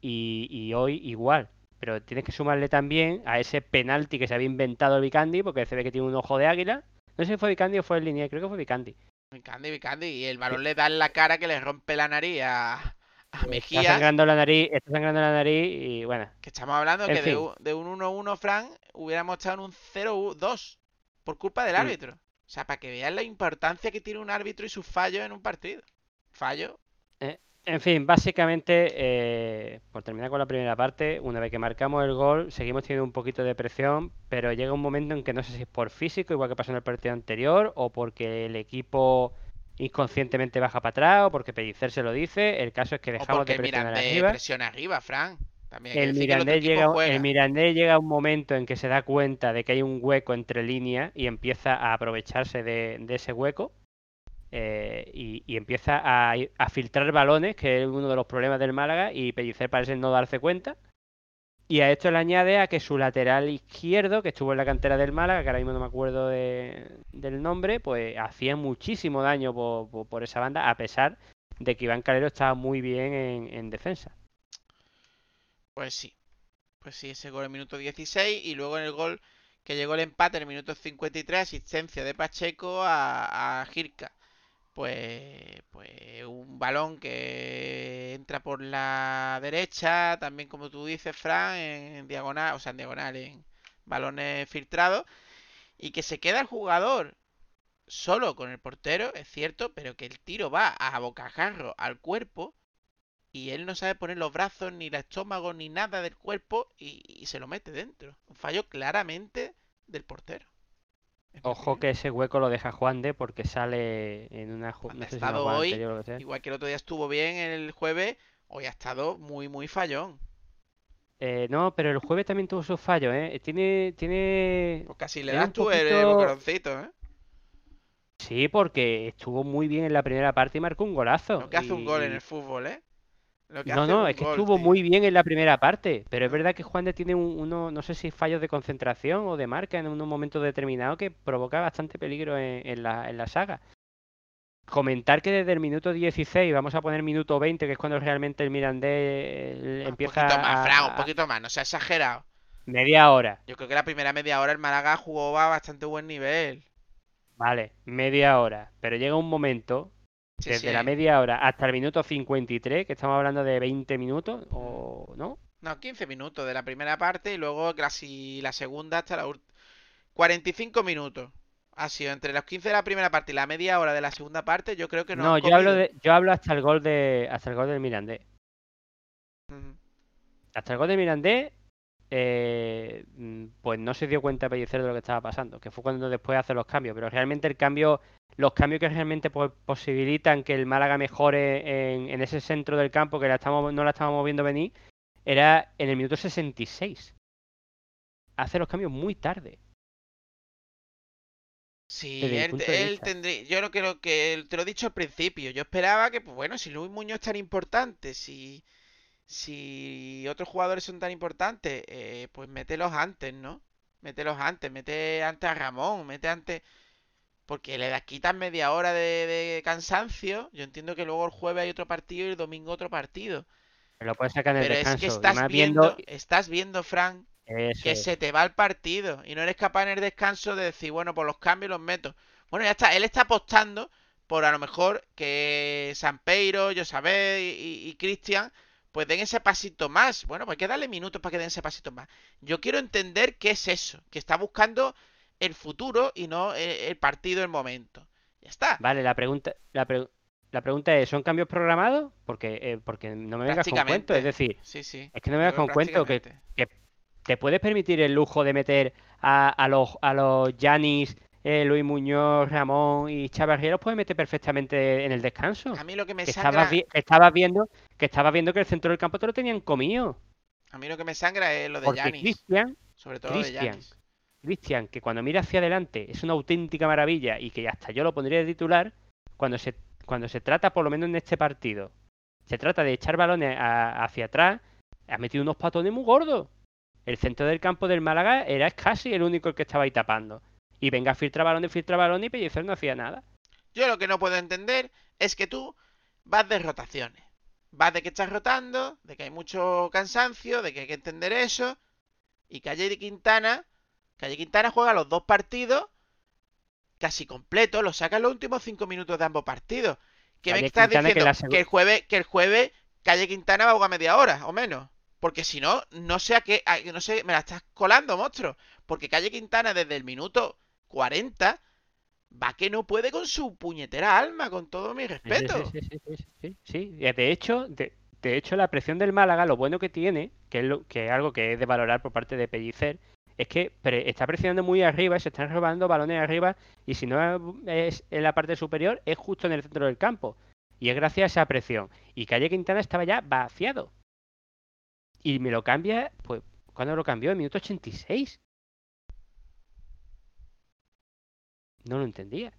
y, y hoy igual. Pero tienes que sumarle también a ese penalti que se había inventado el Vicandi, porque se ve que tiene un ojo de águila. No sé si fue Vicandi o fue el línea, creo que fue Vicandi. Vicandi, Vicandi, y el balón le da en la cara que le rompe la nariz a, a Está Mejía. sangrando la nariz, está sangrando la nariz y bueno. Que estamos hablando En que de un, de un 1-1, Fran, hubiéramos estado en un 0-2 por culpa del Mm. árbitro. O sea, para que vean la importancia que tiene un árbitro y sus fallos en un partido. Fallo. En fin, básicamente, eh, por terminar con la primera parte, una vez que marcamos el gol, seguimos teniendo un poquito de presión, pero llega un momento en que no sé si es por físico, igual que pasó en el partido anterior, o porque el equipo inconscientemente baja para atrás, o porque Pellicer se lo dice. El caso es que O dejamos porque de presionar arriba. presiona arriba, Fran. También hay que El Mirandés, llega, el Mirandés llega a un momento en que se da cuenta de que hay un hueco entre líneas y empieza a aprovecharse de, de ese hueco eh, y, empieza a, filtrar balones, que es uno de los problemas del Málaga, y Pellicer parece no darse cuenta. Y a esto le añade a que su lateral izquierdo, que estuvo en la cantera del Málaga, que ahora mismo no me acuerdo de- del nombre, pues hacía muchísimo daño por, esa banda, a pesar de que Iván Calero estaba muy bien en- en defensa. Pues sí. Pues sí, ese gol en el minuto 16 y luego en el gol que llegó el empate en el minuto 53, asistencia de Pacheco a, a Girka. Pues, pues un balón que entra por la derecha, también como tú dices, Fran, en diagonal, o sea, en diagonal, en balones filtrados, y que se queda el jugador solo con el portero, es cierto, pero que el tiro va a bocajarro al cuerpo y él no sabe poner los brazos, ni el estómago, ni nada del cuerpo y, y se lo mete dentro. Un fallo claramente del portero. Ojo que ese hueco lo deja Juan de porque sale en una no sé si hoy, anterior que. Igual que el otro día estuvo bien el jueves, hoy ha estado muy, muy fallón. Eh, no, pero el jueves también tuvo sus fallos, ¿eh? Tiene, tiene... Pues casi le das tú el, boqueroncito, ¿eh? Sí, porque estuvo muy bien en la primera parte y marcó un golazo. Lo que hace un gol en el fútbol, ¿eh? Lo que No, hace no, un es que gol, estuvo tío. muy bien en la primera parte, pero es verdad que Juan de tiene un- uno, no sé si fallos de concentración o de marca en unos momentos determinados que provoca bastante peligro en, en la, en la saga. comentar que desde el minuto 16 vamos a poner minuto 20, que es cuando realmente el Mirandés Un empieza poquito más, a- un poquito más, no se ha exagerado. media hora. Yo creo que la primera media hora el Málaga jugó a bastante buen nivel. Vale, media hora. Pero llega un momento, Sí, desde sí. la media hora hasta el minuto 53, que estamos hablando de 20 minutos, o no, No, 15 minutos de la primera parte y luego casi la segunda hasta la última. 45 minutos. Ha sido entre los 15 de la primera parte y la media hora de la segunda parte. Yo creo que no. No, yo hablo de, yo hablo hasta el gol de, hasta el gol del Mirandés. Ujú. Hasta el gol del Mirandés, eh, mm, pues no se dio cuenta Pellicer de lo que estaba pasando, que fue cuando después hace los cambios. Pero realmente el cambio, los cambios que realmente pues, posibilitan que el Málaga mejore en, en ese centro del campo que la estamos, no la estábamos viendo venir, era en el minuto 66. Hace los cambios muy tarde. Sí, él, tendría. Yo no creo que. Te lo he dicho al principio. Yo esperaba que, pues bueno, si Luis Muñoz es tan importante, si. Si otros jugadores son tan importantes, eh, pues mételos antes, ¿no? Mételos antes, mete antes a Ramón, mete antes. Porque le das quitas media hora de, de cansancio. Yo entiendo que luego el jueves hay otro partido y el domingo otro partido. Pero lo puedes sacar Pero es que estás viendo, estás viendo, Frank, Eso que es. se te va el partido y no eres capaz en el descanso de decir, bueno, por los cambios los meto. Bueno, ya está, él está apostando por a lo mejor que Sampeiro, Josabé y, y, y Cristian pues den ese pasito más. Bueno, pues hay que darle minutos para que den ese pasito más. Yo quiero entender qué es eso, que está buscando el futuro y no eh, el partido, el momento. Ya está. Vale, la pregunta, la, pre- la pregunta es, ¿son cambios programados? Porque, eh, porque no me vengas con cuentos, es decir, Sí, sí. es que no me vengas con cuentos que, prácticamente. te puedes permitir el lujo de meter a, a los a los Yanis, eh, Luis Muñoz, Ramón y Chávez los puedes meter perfectamente en el descanso. A mí lo que me Que sangra, estabas, vi- que estabas viendo, que estabas viendo que el centro del campo te lo tenían comido. a mí lo que me sangra es lo de Yanis, Cristian, sobre todo lo de Cristian, que cuando mira hacia adelante es una auténtica maravilla y que hasta yo lo pondría de titular, cuando se, cuando se trata, por lo menos en este partido, se trata de echar balones a- hacia atrás, ha metido unos patones muy gordos. El centro del campo del Málaga era casi el único que estaba ahí tapando. Y venga, filtra balones, filtra balones y Pellicer no hacía nada. Yo lo que no puedo entender es que tú vas de rotaciones. Vas de que estás rotando, de que hay mucho cansancio, de que hay que entender eso. Y Calle de Quintana, Calle Quintana juega los dos partidos casi completos, lo saca en los últimos cinco minutos de ambos partidos. ¿Qué me estás Quintana que diciendo? la Que, el jueves, que el jueves Calle Quintana va a jugar media hora o menos. Porque si no, no sé a qué, a- no sé, me la estás colando, monstruo. Porque Calle Quintana desde el minuto 40 va que no puede con su puñetera alma, con todo mi respeto. Sí, sí, sí, sí. Eh, De hecho, de, de hecho, la presión del Málaga, lo bueno que tiene, que es, lo- que es algo que es de valorar por parte de Pellicer, es que pre- está presionando muy arriba, se están robando balones arriba, y si no es en la parte superior, es justo en el centro del campo. Y es gracias a esa presión. Y Calle Quintana estaba ya vaciado. Y me lo cambia, pues, ¿cuándo lo cambió? En minuto 86. No lo entendía.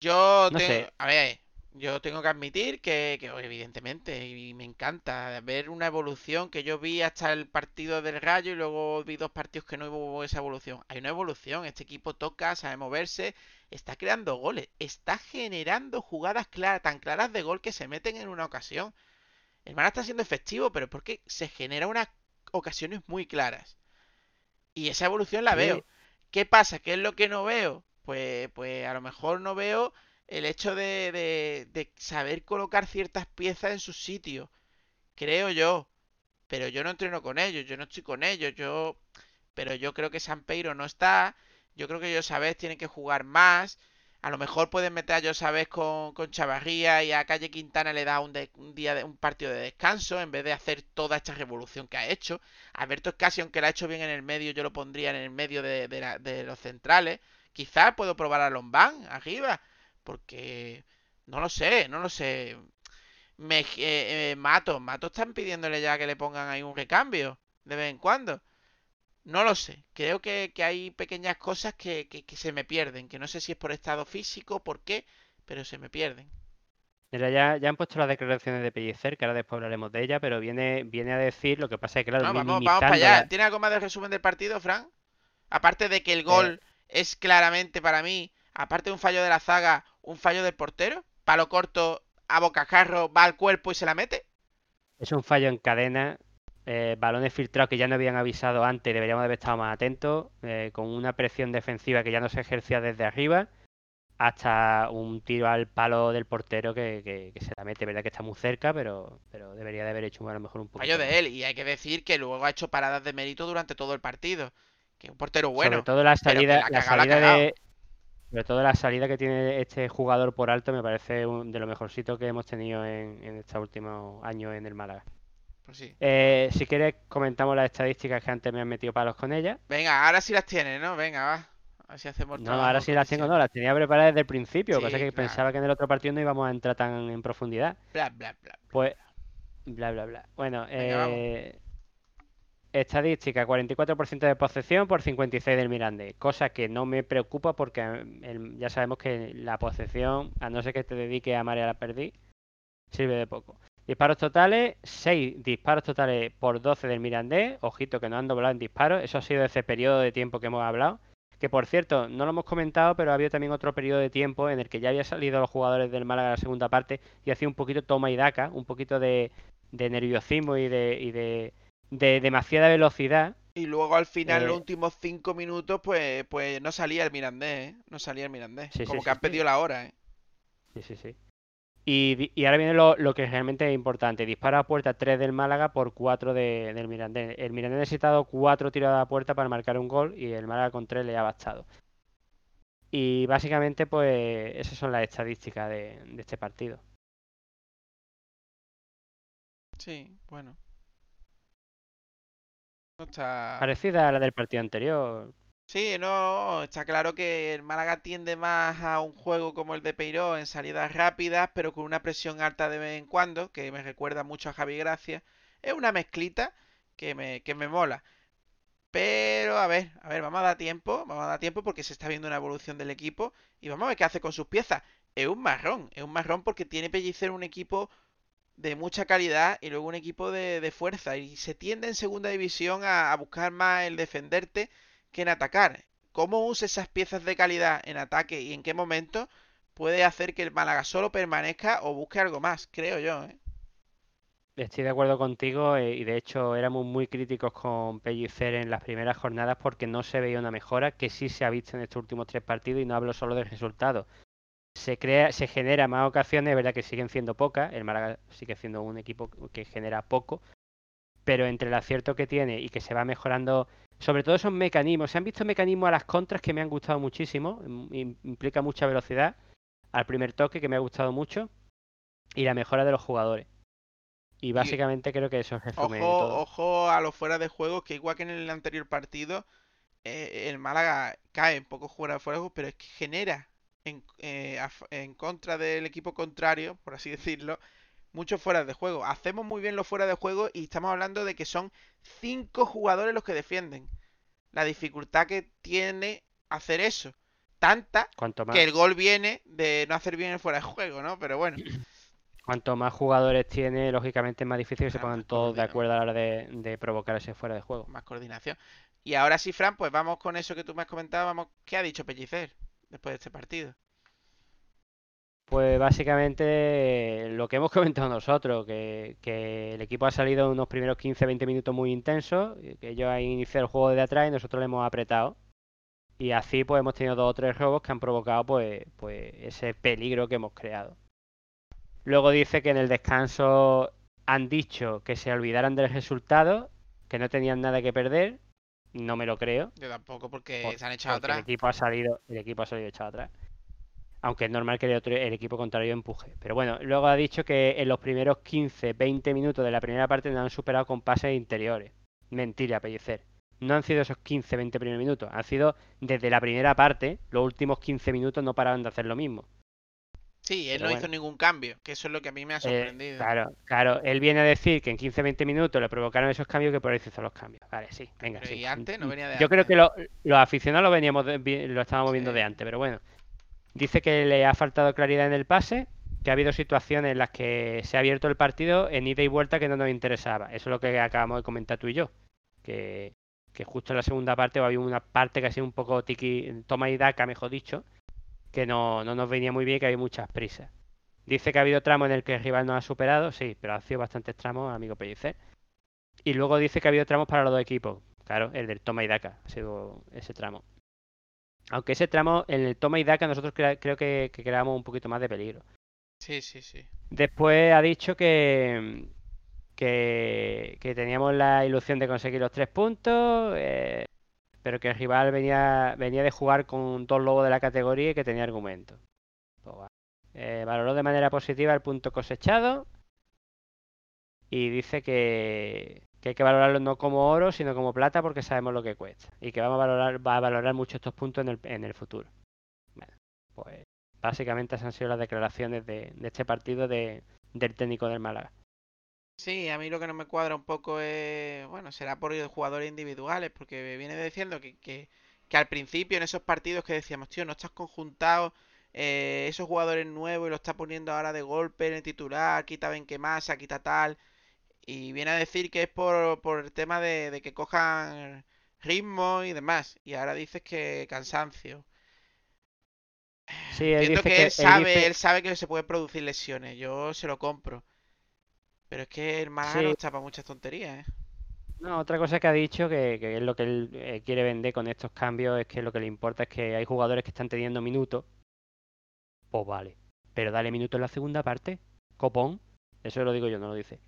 Yo No tengo, sé. a ver, yo tengo que admitir que, que, evidentemente, y me encanta ver una evolución que yo vi hasta el partido del Rayo y luego vi dos partidos que no hubo esa evolución. Hay una evolución, este equipo toca, sabe moverse, está creando goles, está generando jugadas claras, tan claras de gol que se meten en una ocasión. El man está siendo efectivo, pero es porque se generan unas ocasiones muy claras. Y esa evolución la Sí. veo. ¿Qué pasa? ¿Qué es lo que no veo? Pues, pues a lo mejor no veo el hecho de, de, saber colocar ciertas piezas en su sitio. Creo yo. Pero yo no entreno con ellos, yo no estoy con ellos, yo... Pero yo creo que Sampeiro no está. Yo creo que Josabés tiene que jugar más. A lo mejor pueden meter a Josabés con, con Chavarría y a Calle Quintana le da un, de- un día de, un partido de descanso en vez de hacer toda esta revolución que ha hecho. Alberto Escasi, aunque la ha hecho bien en el medio, yo lo pondría en el medio de, los centrales. Quizás puedo probar a Lombán arriba, porque no lo sé, no lo sé. Me, eh, eh, Mato, Mato están pidiéndole ya que le pongan ahí un recambio de vez en cuando. No lo sé, creo que, que hay pequeñas cosas que, que- que se me pierden, que no sé si es por estado físico, por qué, pero se me pierden. Mira, ya, ya han puesto las declaraciones de Pellicer, que ahora después hablaremos de ella, pero viene, viene a decir lo que pasa es que, claro, No, vamos, vamos para allá. ¿Tiene algo más de resumen del partido, Fran? Aparte de Eh, que el gol es claramente para mí aparte de un fallo de la zaga, un fallo del portero? Palo corto, a bocajarro, va al cuerpo y se la mete. Es un fallo en cadena. Eh, balones filtrados que ya no habían avisado antes, deberíamos haber estado más atentos. eh, con una presión defensiva que ya no se ejercía desde arriba. Hasta un tiro al palo del portero que, que- que se la mete. Verdad que está muy cerca, pero, pero debería de haber hecho a lo mejor un poquito. Fallo de él. Y hay que decir que luego ha hecho paradas de mérito durante todo el partido. Que es un portero bueno. Sobre todo la salida, la la cagao, la salida de. Sobre todo la salida que tiene este jugador por alto me parece un, de lo mejorcito que hemos tenido en, en estos últimos años en el Málaga. Sí. Eh, si quieres comentamos las estadísticas que antes me han metido palos con ellas. Venga, ahora sí las tienes, ¿no? Venga, va. A ver si hacemos No, ahora sí las tengo, no, las tenía preparadas desde el principio. Sí, es que claro. pensaba que en el otro partido no íbamos a entrar tan en profundidad. Bla, bla, bla. Pues, bla, bla, bla. Bueno, Venga, eh, estadística, 44% de posesión por 56 del Mirandés. Cosa que no me preocupa porque mm, el- ya sabemos que la posesión, a no ser que te dediques a marear la perdiz, sirve de poco. Disparos totales, 6 disparos totales por 12 del Mirandés. Ojito que no han doblado en disparos. Eso ha sido ese periodo de tiempo que hemos hablado. Que por cierto, no lo hemos comentado, pero había también otro periodo de tiempo en el que ya había salido los jugadores del Málaga a la segunda parte y hacía un poquito toma y daca, un poquito de, de nerviosismo y de, y de, de demasiada velocidad. Y luego al final, Eh, los últimos cinco minutos, pues, pues no salía el Mirandés, ¿eh? No salía el Mirandés. Sí, Como sí, que han sí. pedido la hora, ¿eh? Sí, sí, sí. Y, ahora viene lo, lo que realmente es importante. Dispara a puerta 3 del Málaga por 4 de, del Mirandés. El Mirandés ha necesitado 4 tiros a puerta para marcar un gol y el Málaga con 3 le ha bastado. Y básicamente, pues, esas son las estadísticas de, de este partido. Sí, bueno. No está... Parecida a la del partido anterior. Sí, no, está claro que el Málaga tiende más a un juego como el de Peiró en salidas rápidas, pero con una presión alta de vez en cuando, que me recuerda mucho a Javi Gracia. Es una mezclita que me, que me mola. Pero, a ver, a ver, vamos a dar tiempo, vamos a dar tiempo porque se está viendo una evolución del equipo y vamos a ver qué hace con sus piezas. Es un marrón, es un marrón porque tiene Pellicer un equipo de mucha calidad y luego un equipo de, de fuerza y se tiende en segunda división a, a buscar más el defenderte que en atacar. ¿Cómo usa esas piezas de calidad en ataque y en qué momento puede hacer que el Málaga solo permanezca o busque algo más? Creo yo, ¿eh? Estoy de acuerdo contigo eh, y de hecho éramos muy críticos con Pellicer en las primeras jornadas porque no se veía una mejora que sí se ha visto en estos últimos tres partidos y no hablo solo del resultado. Se crea, se genera más ocasiones, es verdad que siguen siendo pocas, el Málaga sigue siendo un equipo que genera poco, pero entre el acierto que tiene y que se va mejorando, sobre todo esos mecanismos, se han visto mecanismos a las contras que me han gustado muchísimo, im- implica mucha velocidad, al primer toque que me ha gustado mucho y la mejora de los jugadores. Y básicamente creo que eso resume Ojo, todo. ojo a los fuera de juego, que igual que en el anterior partido, eh, el Málaga cae un poco fuera de juego, pero es que genera en, eh, a en contra del equipo contrario, por así (laughs) decirlo, muchos fuera de juego. Hacemos muy bien los fuera de juego y estamos hablando de que son cinco jugadores los que defienden. La dificultad que tiene hacer eso. Tanta que el gol viene de no hacer bien el fuera de juego, ¿no? Pero bueno. (clears throat) cuanto más jugadores tiene, lógicamente es más difícil que se pongan todos de acuerdo a la hora de, de provocar ese fuera de juego. más coordinación. Y ahora sí, Fran, pues vamos con eso que tú me has comentado. Vamos, ¿qué ha dicho Pellicer después de este partido? Pues básicamente lo que hemos (laughs) comentado nosotros, que, que el equipo ha salido unos primeros 15-20 minutos muy intensos, que ellos han iniciado el juego desde atrás y nosotros le hemos apretado. Y así pues hemos tenido dos o tres robos que han provocado pues, pues ese peligro que hemos creado. Luego dice que en el descanso han dicho que se olvidaran del resultado, que no tenían nada que perder. No me lo creo. Yo tampoco, porque Por- se han echado porque atrás. El equipo ha salido, el equipo ha salido echado atrás. Aunque es normal que el, otro- el equipo contrario empuje. Pero bueno, luego ha dicho que en los primeros 15, 20 minutos de la primera parte nos han superado con pases interiores. Mentira, Pellicer. No han sido esos 15, 20 primeros minutos. Han sido desde la primera parte, los últimos 15 minutos no paraban de hacer lo mismo. Sí, él pero no bueno. hizo ningún cambio, que eso es lo que a mí me ha Eh, sorprendido. claro, claro. Él viene a decir que en 15, 20 minutos le provocaron esos cambios que por eso hizo los cambios. Vale, sí, venga, Pero sí. ¿y antes? ¿No venía de Yo creo que lo- los aficionados lo veníamos de- lo estábamos viendo de antes, pero bueno. Dice que le ha faltado claridad en el pase, que ha habido situaciones en las que se ha abierto el partido en ida y vuelta que no nos interesaba. Eso es lo que acabamos de comentar tú y yo. Que, justo en la segunda parte había una parte que ha sido un poco tiki, toma y daca, mejor dicho, que no, no nos venía muy bien, que hay muchas prisas. Dice que ha habido tramos en el que el rival nos ha superado, sí, pero ha sido bastantes tramos, amigo Pellicer. Y luego dice que ha habido tramos para los dos equipos. Claro, el del toma y daca ha sido ese tramo. Aunque ese tramo, en el toma y daca, nosotros creo que, que creamos un poquito más de peligro. Sí, sí, sí. Después ha dicho que, que, que teníamos la ilusión de conseguir los tres puntos, eh, pero que el rival venía, venía de jugar con dos lobos de la categoría y que tenía argumentos. Pues. Eh, valoró de manera positiva el punto cosechado y dice que, que hay que valorarlo no como oro, sino como plata porque sabemos lo que cuesta y que vamos a valorar, va a valorar mucho estos puntos en el, en el futuro. Bueno, pues básicamente esas han sido las declaraciones de, de este partido de, del técnico del Málaga. Sí, a mí lo que no me cuadra un poco es, bueno, será por jugadores individuales, porque viene diciendo que, que, que al principio en esos partidos que decíamos, tío, no estás conjuntado, eh, esos jugadores nuevos y lo está poniendo ahora de golpe en el titular, quita Benquemasa, quita tal, y viene a decir que es por, por el tema de, de que cojan ritmo y demás, y ahora dices que cansancio. Sí, (sighs) él dice que que él sabe, dice- él sabe que se pueden producir lesiones, yo se lo compro. Pero es que el Málaga Sí. no está para muchas tonterías, ¿eh? No, otra cosa que ha dicho que, que es lo que él eh, quiere vender con estos cambios es que lo que le importa es que hay jugadores que están teniendo minutos. Pues vale. Pero dale minutos en la segunda parte. Copón. Eso lo digo yo, no lo dice.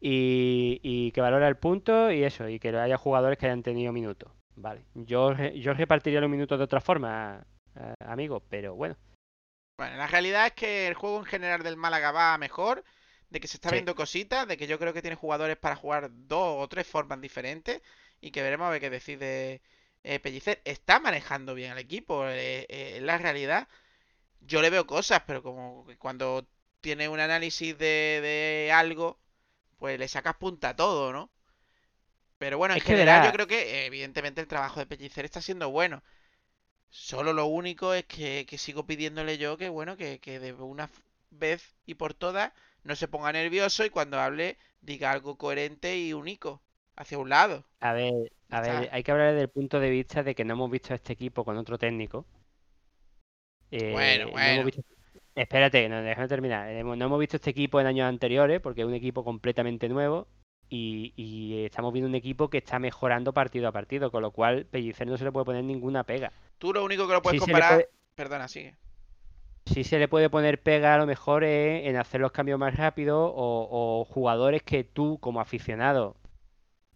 Y, y que valora el punto y eso, y que haya jugadores que hayan tenido minutos. Vale. Yo, yo repartiría los minutos de otra forma, eh, amigo, pero bueno. Bueno, la realidad es que el juego en general del Málaga va mejor, de que se está Sí. viendo cositas, de que yo creo que tiene jugadores para jugar dos o tres formas diferentes y que veremos a ver qué decide eh, Pellicer. Está manejando bien al equipo, eh, eh, la realidad. Yo le veo cosas, pero como cuando tiene un análisis de, de algo, pues le sacas punta a todo, ¿no? Pero bueno, en Es general yo creo que evidentemente el trabajo de Pellicer está siendo bueno. Solo lo único es que, que sigo pidiéndole yo que, bueno, que, que de una vez y por todas no se ponga nervioso y cuando hable diga algo coherente y único hacia un lado. A ver, a ver, hay que hablar desde el punto de vista de que no hemos visto a este equipo con otro técnico. Eh, Bueno, no hemos bueno. visto- Espérate, no, déjame terminar. Hemos- No hemos visto este equipo en años anteriores porque es un equipo completamente nuevo y, y estamos viendo un equipo que está mejorando partido a partido, con lo cual Pellicer no se le puede poner ninguna pega. Tú lo único que lo puedes Sí comparar... puede- Perdona, sigue. Sí se le puede poner pega a lo mejor es en hacer los cambios más rápido o, o jugadores que tú como aficionado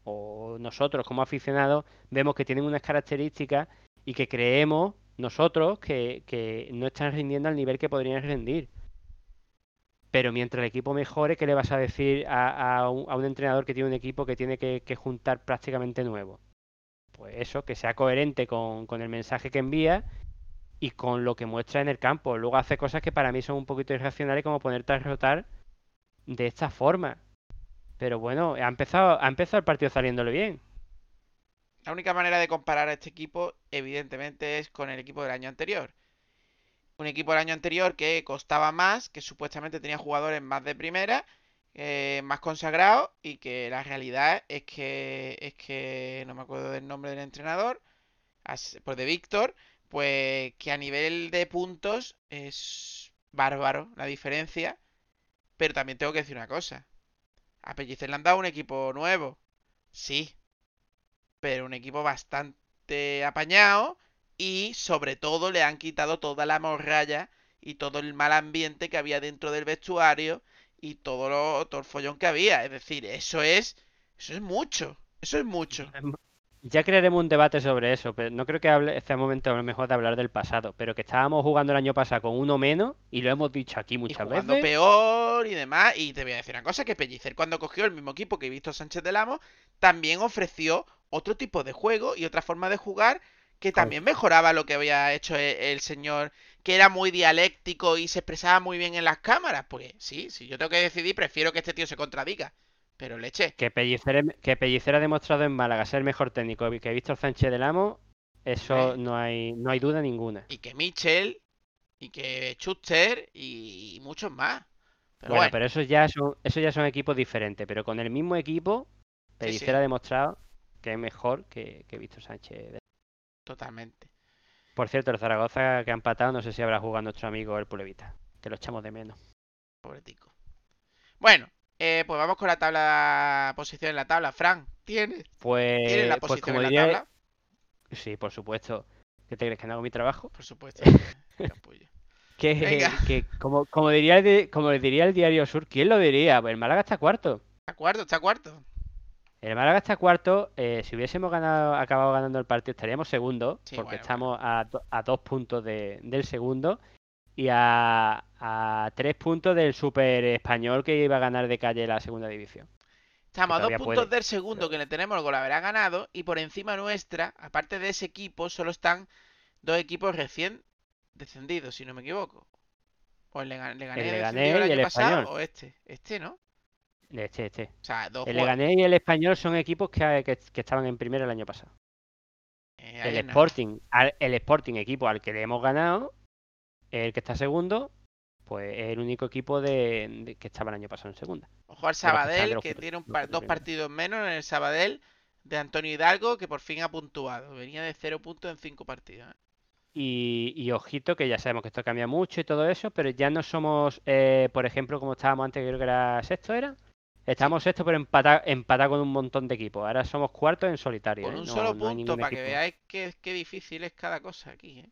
o nosotros como aficionados vemos que tienen unas características y que creemos nosotros que, no están rindiendo al nivel que podrían rendir. Pero mientras el equipo mejore, ¿qué le vas a decir a, un, entrenador que tiene un equipo que tiene que, juntar prácticamente nuevo? Pues eso, que sea coherente con, con el mensaje que envía y con lo que muestra en el campo. Luego hace cosas que para mí son un poquito irracionales, como ponerte a rotar de esta forma. Pero bueno, ha empezado, ha empezado el partido saliéndole bien. La única manera de comparar a este equipo, evidentemente, es con el equipo del año anterior. Un equipo del año anterior que costaba más, que supuestamente tenía jugadores más de primera, eh, más consagrados, y que la realidad es que es que no me acuerdo del nombre del entrenador, pues de Víctor, pues que a nivel de puntos es bárbaro la diferencia. Pero también tengo que decir una cosa. A Pellicer le han dado un equipo nuevo. Sí, pero un equipo bastante apañado y sobre todo le han quitado toda la morralla y todo el mal ambiente que había dentro del vestuario y todo lo todo el follón que había, es decir, eso es eso es mucho, eso es mucho. Ya crearemos un debate sobre eso, pero no creo que hable, sea momento a lo mejor de hablar del pasado, pero que estábamos jugando el año pasado con uno menos y lo hemos dicho aquí Y muchas jugando veces. peor y demás. Y te voy a decir una cosa, que Pellicer cuando cogió el mismo equipo que Víctor Sánchez del Amo, también ofreció otro tipo de juego y otra forma de jugar que también mejoraba lo que había hecho e- el, señor, que era muy dialéctico y se expresaba muy bien en las cámaras. Pues sí, si yo tengo que decidir, prefiero que este tío se contradiga. Pero leche, Que Pellicer, que Pellicer ha demostrado en Málaga ser el mejor técnico que Víctor Sánchez del Amo, eso Eh. no hay, no hay duda ninguna. y que Mitchell, y que Schuster, y muchos más. Pero Bueno, bueno, pero esos ya son, esos ya son equipos diferentes, pero con el mismo equipo, Pellicer sí. ha demostrado que es mejor que, que Víctor Sánchez. totalmente. Por cierto, el Zaragoza que ha empatado, no sé si habrá jugado nuestro amigo el Pulevita, que lo echamos de menos. Pobretico. Bueno, eh, pues vamos con la tabla, posición en la tabla. Fran, ¿tienes? Pues, ¿Tienes la pues posición como en la diría, tabla? sí, por supuesto. ¿Qué te crees que no hago mi trabajo? Por supuesto. (laughs) capullo. Que, que como, como diría el, como diría el Diario Sur, ¿quién lo diría? Pues el Málaga está cuarto. ¿Está cuarto? ¿Está cuarto? El Málaga está cuarto. eh, si hubiésemos ganado, acabado ganando el partido, estaríamos segundo, Sí, porque bueno, estamos a, do- a dos puntos de- del segundo y a, a tres puntos del Super Español que iba a ganar de calle la segunda división. Estamos a dos puntos puede. del segundo que le tenemos el gol habrá ganado y por encima nuestra, aparte de ese equipo, solo están dos equipos recién descendidos, si no me equivoco. O el Lega- Leganés El descendido Leganés y año el pasado, Español. o este. Este, ¿no? Este, este. O sea, dos El Leganés y el Español son equipos que, que- que estaban en primera el año pasado. eh, El. Sporting, al- el Sporting, equipo al que le hemos ganado, el que está segundo, pues es el único equipo de, de- que estaba el año pasado en segunda. Ojo al Sabadell, que que- tiene un par- dos partidos menos en el Sabadell de Antonio Hidalgo, que por fin ha puntuado. Venía de cero puntos en cinco partidos. ¿eh? Y, y ojito, que ya sabemos que esto cambia mucho y todo eso, pero ya no somos, eh, por ejemplo, como estábamos antes, creo que era sexto, ¿era? Estábamos sexto, pero empatados empata con un montón de equipos. Ahora somos cuartos en solitario. Con ¿eh? un No- solo no punto, para que veáis qué, qué difícil es cada cosa aquí. ¿eh?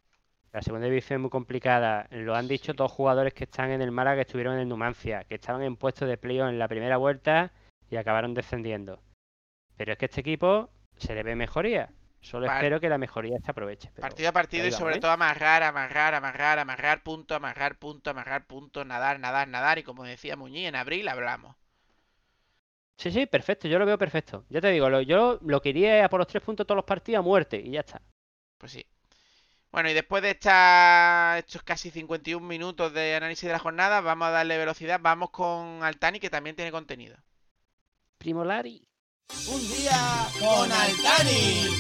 La segunda división es muy complicada. Lo han dicho Sí. dos jugadores que están en el Málaga que estuvieron en el Numancia, que estaban en puestos de playoff en la primera vuelta y acabaron descendiendo. Pero es que este equipo se le ve mejoría. Solo espero que la mejoría se aproveche. pero Partido a partido y sobre ¿eh? todo amarrar, amarrar, amarrar, amarrar punto, amarrar punto, amarrar punto, nadar, nadar, nadar. Y como decía Muñiz, en abril hablamos. Sí, sí, perfecto. Yo lo veo perfecto. Ya te digo, lo- yo lo quería por los tres puntos todos los partidos a muerte y ya está. Pues sí. Bueno, y después de esta- estos casi 51 minutos de análisis de la jornada, vamos a darle velocidad. Vamos con Altani, que también tiene contenido. Primo Lari. Un día con Altani.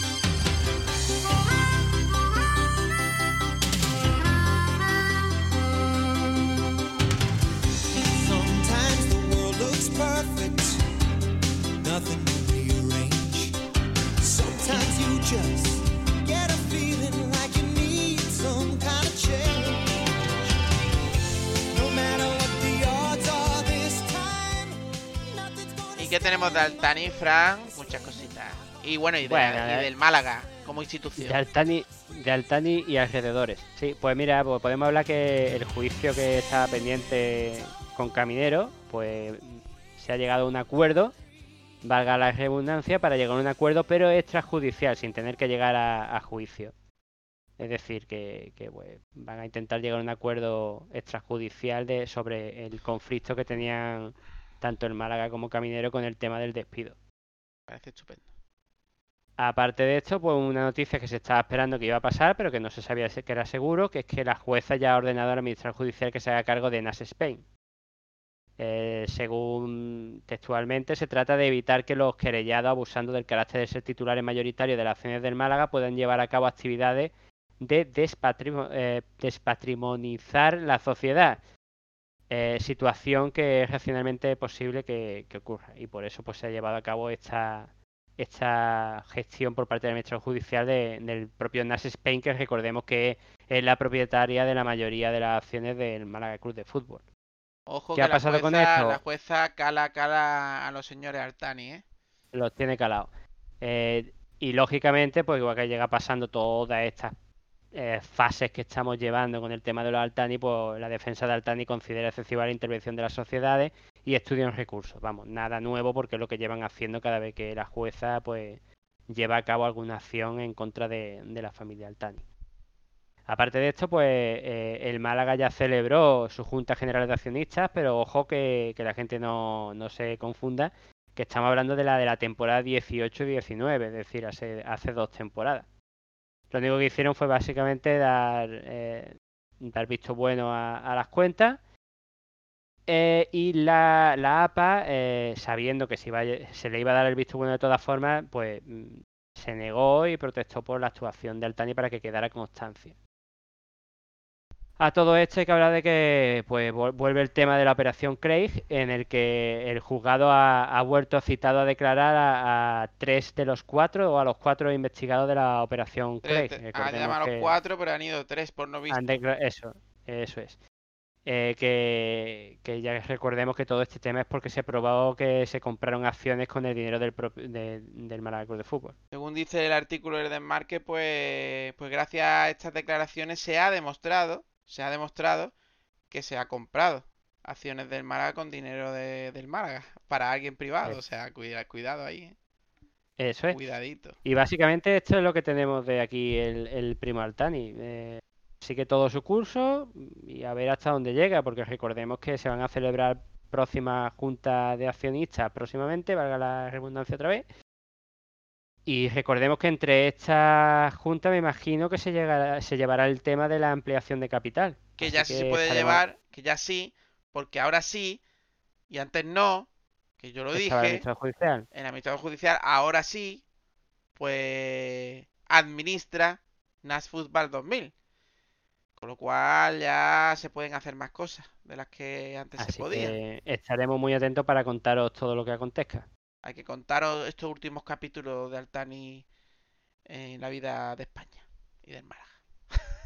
Sometimes the world looks perfect, nothing to rearrange. Sometimes you just get a feeling like you need some kind of change. No matter what the odds are this time, nothing's gonna ¿Y qué tenemos de Altani, Fran? Muchas cositas. Y bueno, y, de- Bueno, y del Málaga como institución. De Altani, de Altani y alrededores. Sí, pues mira, pues podemos hablar que el juicio que estaba pendiente con Caminero, pues se ha llegado a un acuerdo, valga la redundancia, para llegar a un acuerdo, pero extrajudicial, sin tener que llegar a, a juicio. Es decir, que, que, pues, van a intentar llegar a un acuerdo extrajudicial de, sobre el conflicto que tenían tanto el Málaga como Caminero con el tema del despido. Parece estupendo. Aparte de esto, pues una noticia que se estaba esperando que iba a pasar, pero que no se sabía que era seguro, que es que la jueza ya ha ordenado al administrador judicial que se haga cargo de Nas Spain. Eh, según textualmente, se trata de evitar que los querellados, abusando del carácter de ser titulares mayoritarios de las acciones del Málaga, puedan llevar a cabo actividades de eh, despatrimonizar la sociedad. Eh, situación que es racionalmente posible que, que ocurra. Y por eso pues, se ha llevado a cabo esta, esta gestión por parte del Ministerio Judicial de- del propio Nas Spain, que recordemos que es la propietaria de la mayoría de las acciones del Málaga Club de Fútbol. Ojo ¿Qué que ha la pasado con jueza- esto? La jueza cala, cala a los señores Altani, ¿eh? Los tiene calados. Eh, y lógicamente, pues igual que llega pasando todas estas eh, fases que estamos llevando con el tema de los Altani, pues la defensa de Altani considera excesiva la intervención de las sociedades y estudian recursos. Vamos, nada nuevo porque es lo que llevan haciendo cada vez que la jueza pues lleva a cabo alguna acción en contra de, de la familia Altani. Aparte de esto, pues eh, el Málaga ya celebró su Junta General de Accionistas, pero ojo que, la gente no, se confunda, que estamos hablando de la de la temporada 18-19, es decir, hace, hace dos temporadas. Lo único que hicieron fue básicamente dar, eh, dar visto bueno a, las cuentas. eh, y la, la APA, sabiendo que se, se le iba a dar el visto bueno de todas formas, pues mm, se negó y protestó por la actuación de Altani para que quedara constancia. A todo esto hay que hablar de que pues vuel- vuelve el tema de la operación Craig, en el que el juzgado ha, ha vuelto citado a declarar a, a tres de los cuatro o a los cuatro investigados de la operación Tres, Craig. han Recordemos llamado a los cuatro, pero han ido tres por no visto. Eso, eso es. Eh, que, que ya recordemos que todo este tema es porque se probó que se compraron acciones con el dinero del, de- del Málaga de Fútbol. Según dice el artículo del Desmarque, pues, pues gracias a estas declaraciones se ha demostrado, se ha demostrado que se ha comprado acciones del Málaga con dinero de- del Málaga para alguien privado. O sea, cuida, cuidado ahí, ¿eh? Eso es. Cuidadito. Y básicamente esto es lo que tenemos de aquí el, el primo Altani. Eh, sigue todo su curso y a ver hasta dónde llega, porque recordemos que se van a celebrar próximas juntas de accionistas próximamente, valga la redundancia otra vez. Y recordemos que entre estas juntas me imagino que se, llegará- se llevará el tema de la ampliación de capital. Que Así ya sí se puede llevar, que ya sí, porque ahora sí, y antes no, que yo lo estaba el dije, Ministerio Judicial. en el Administrador Judicial, ahora sí, pues administra NAS Football 2000. Con lo cual ya se pueden hacer más cosas de las que antes se Así podían. que estaremos muy atentos para contaros todo lo que acontezca. Hay que contaros estos últimos capítulos de Altani en la vida de España y del Málaga. (laughs)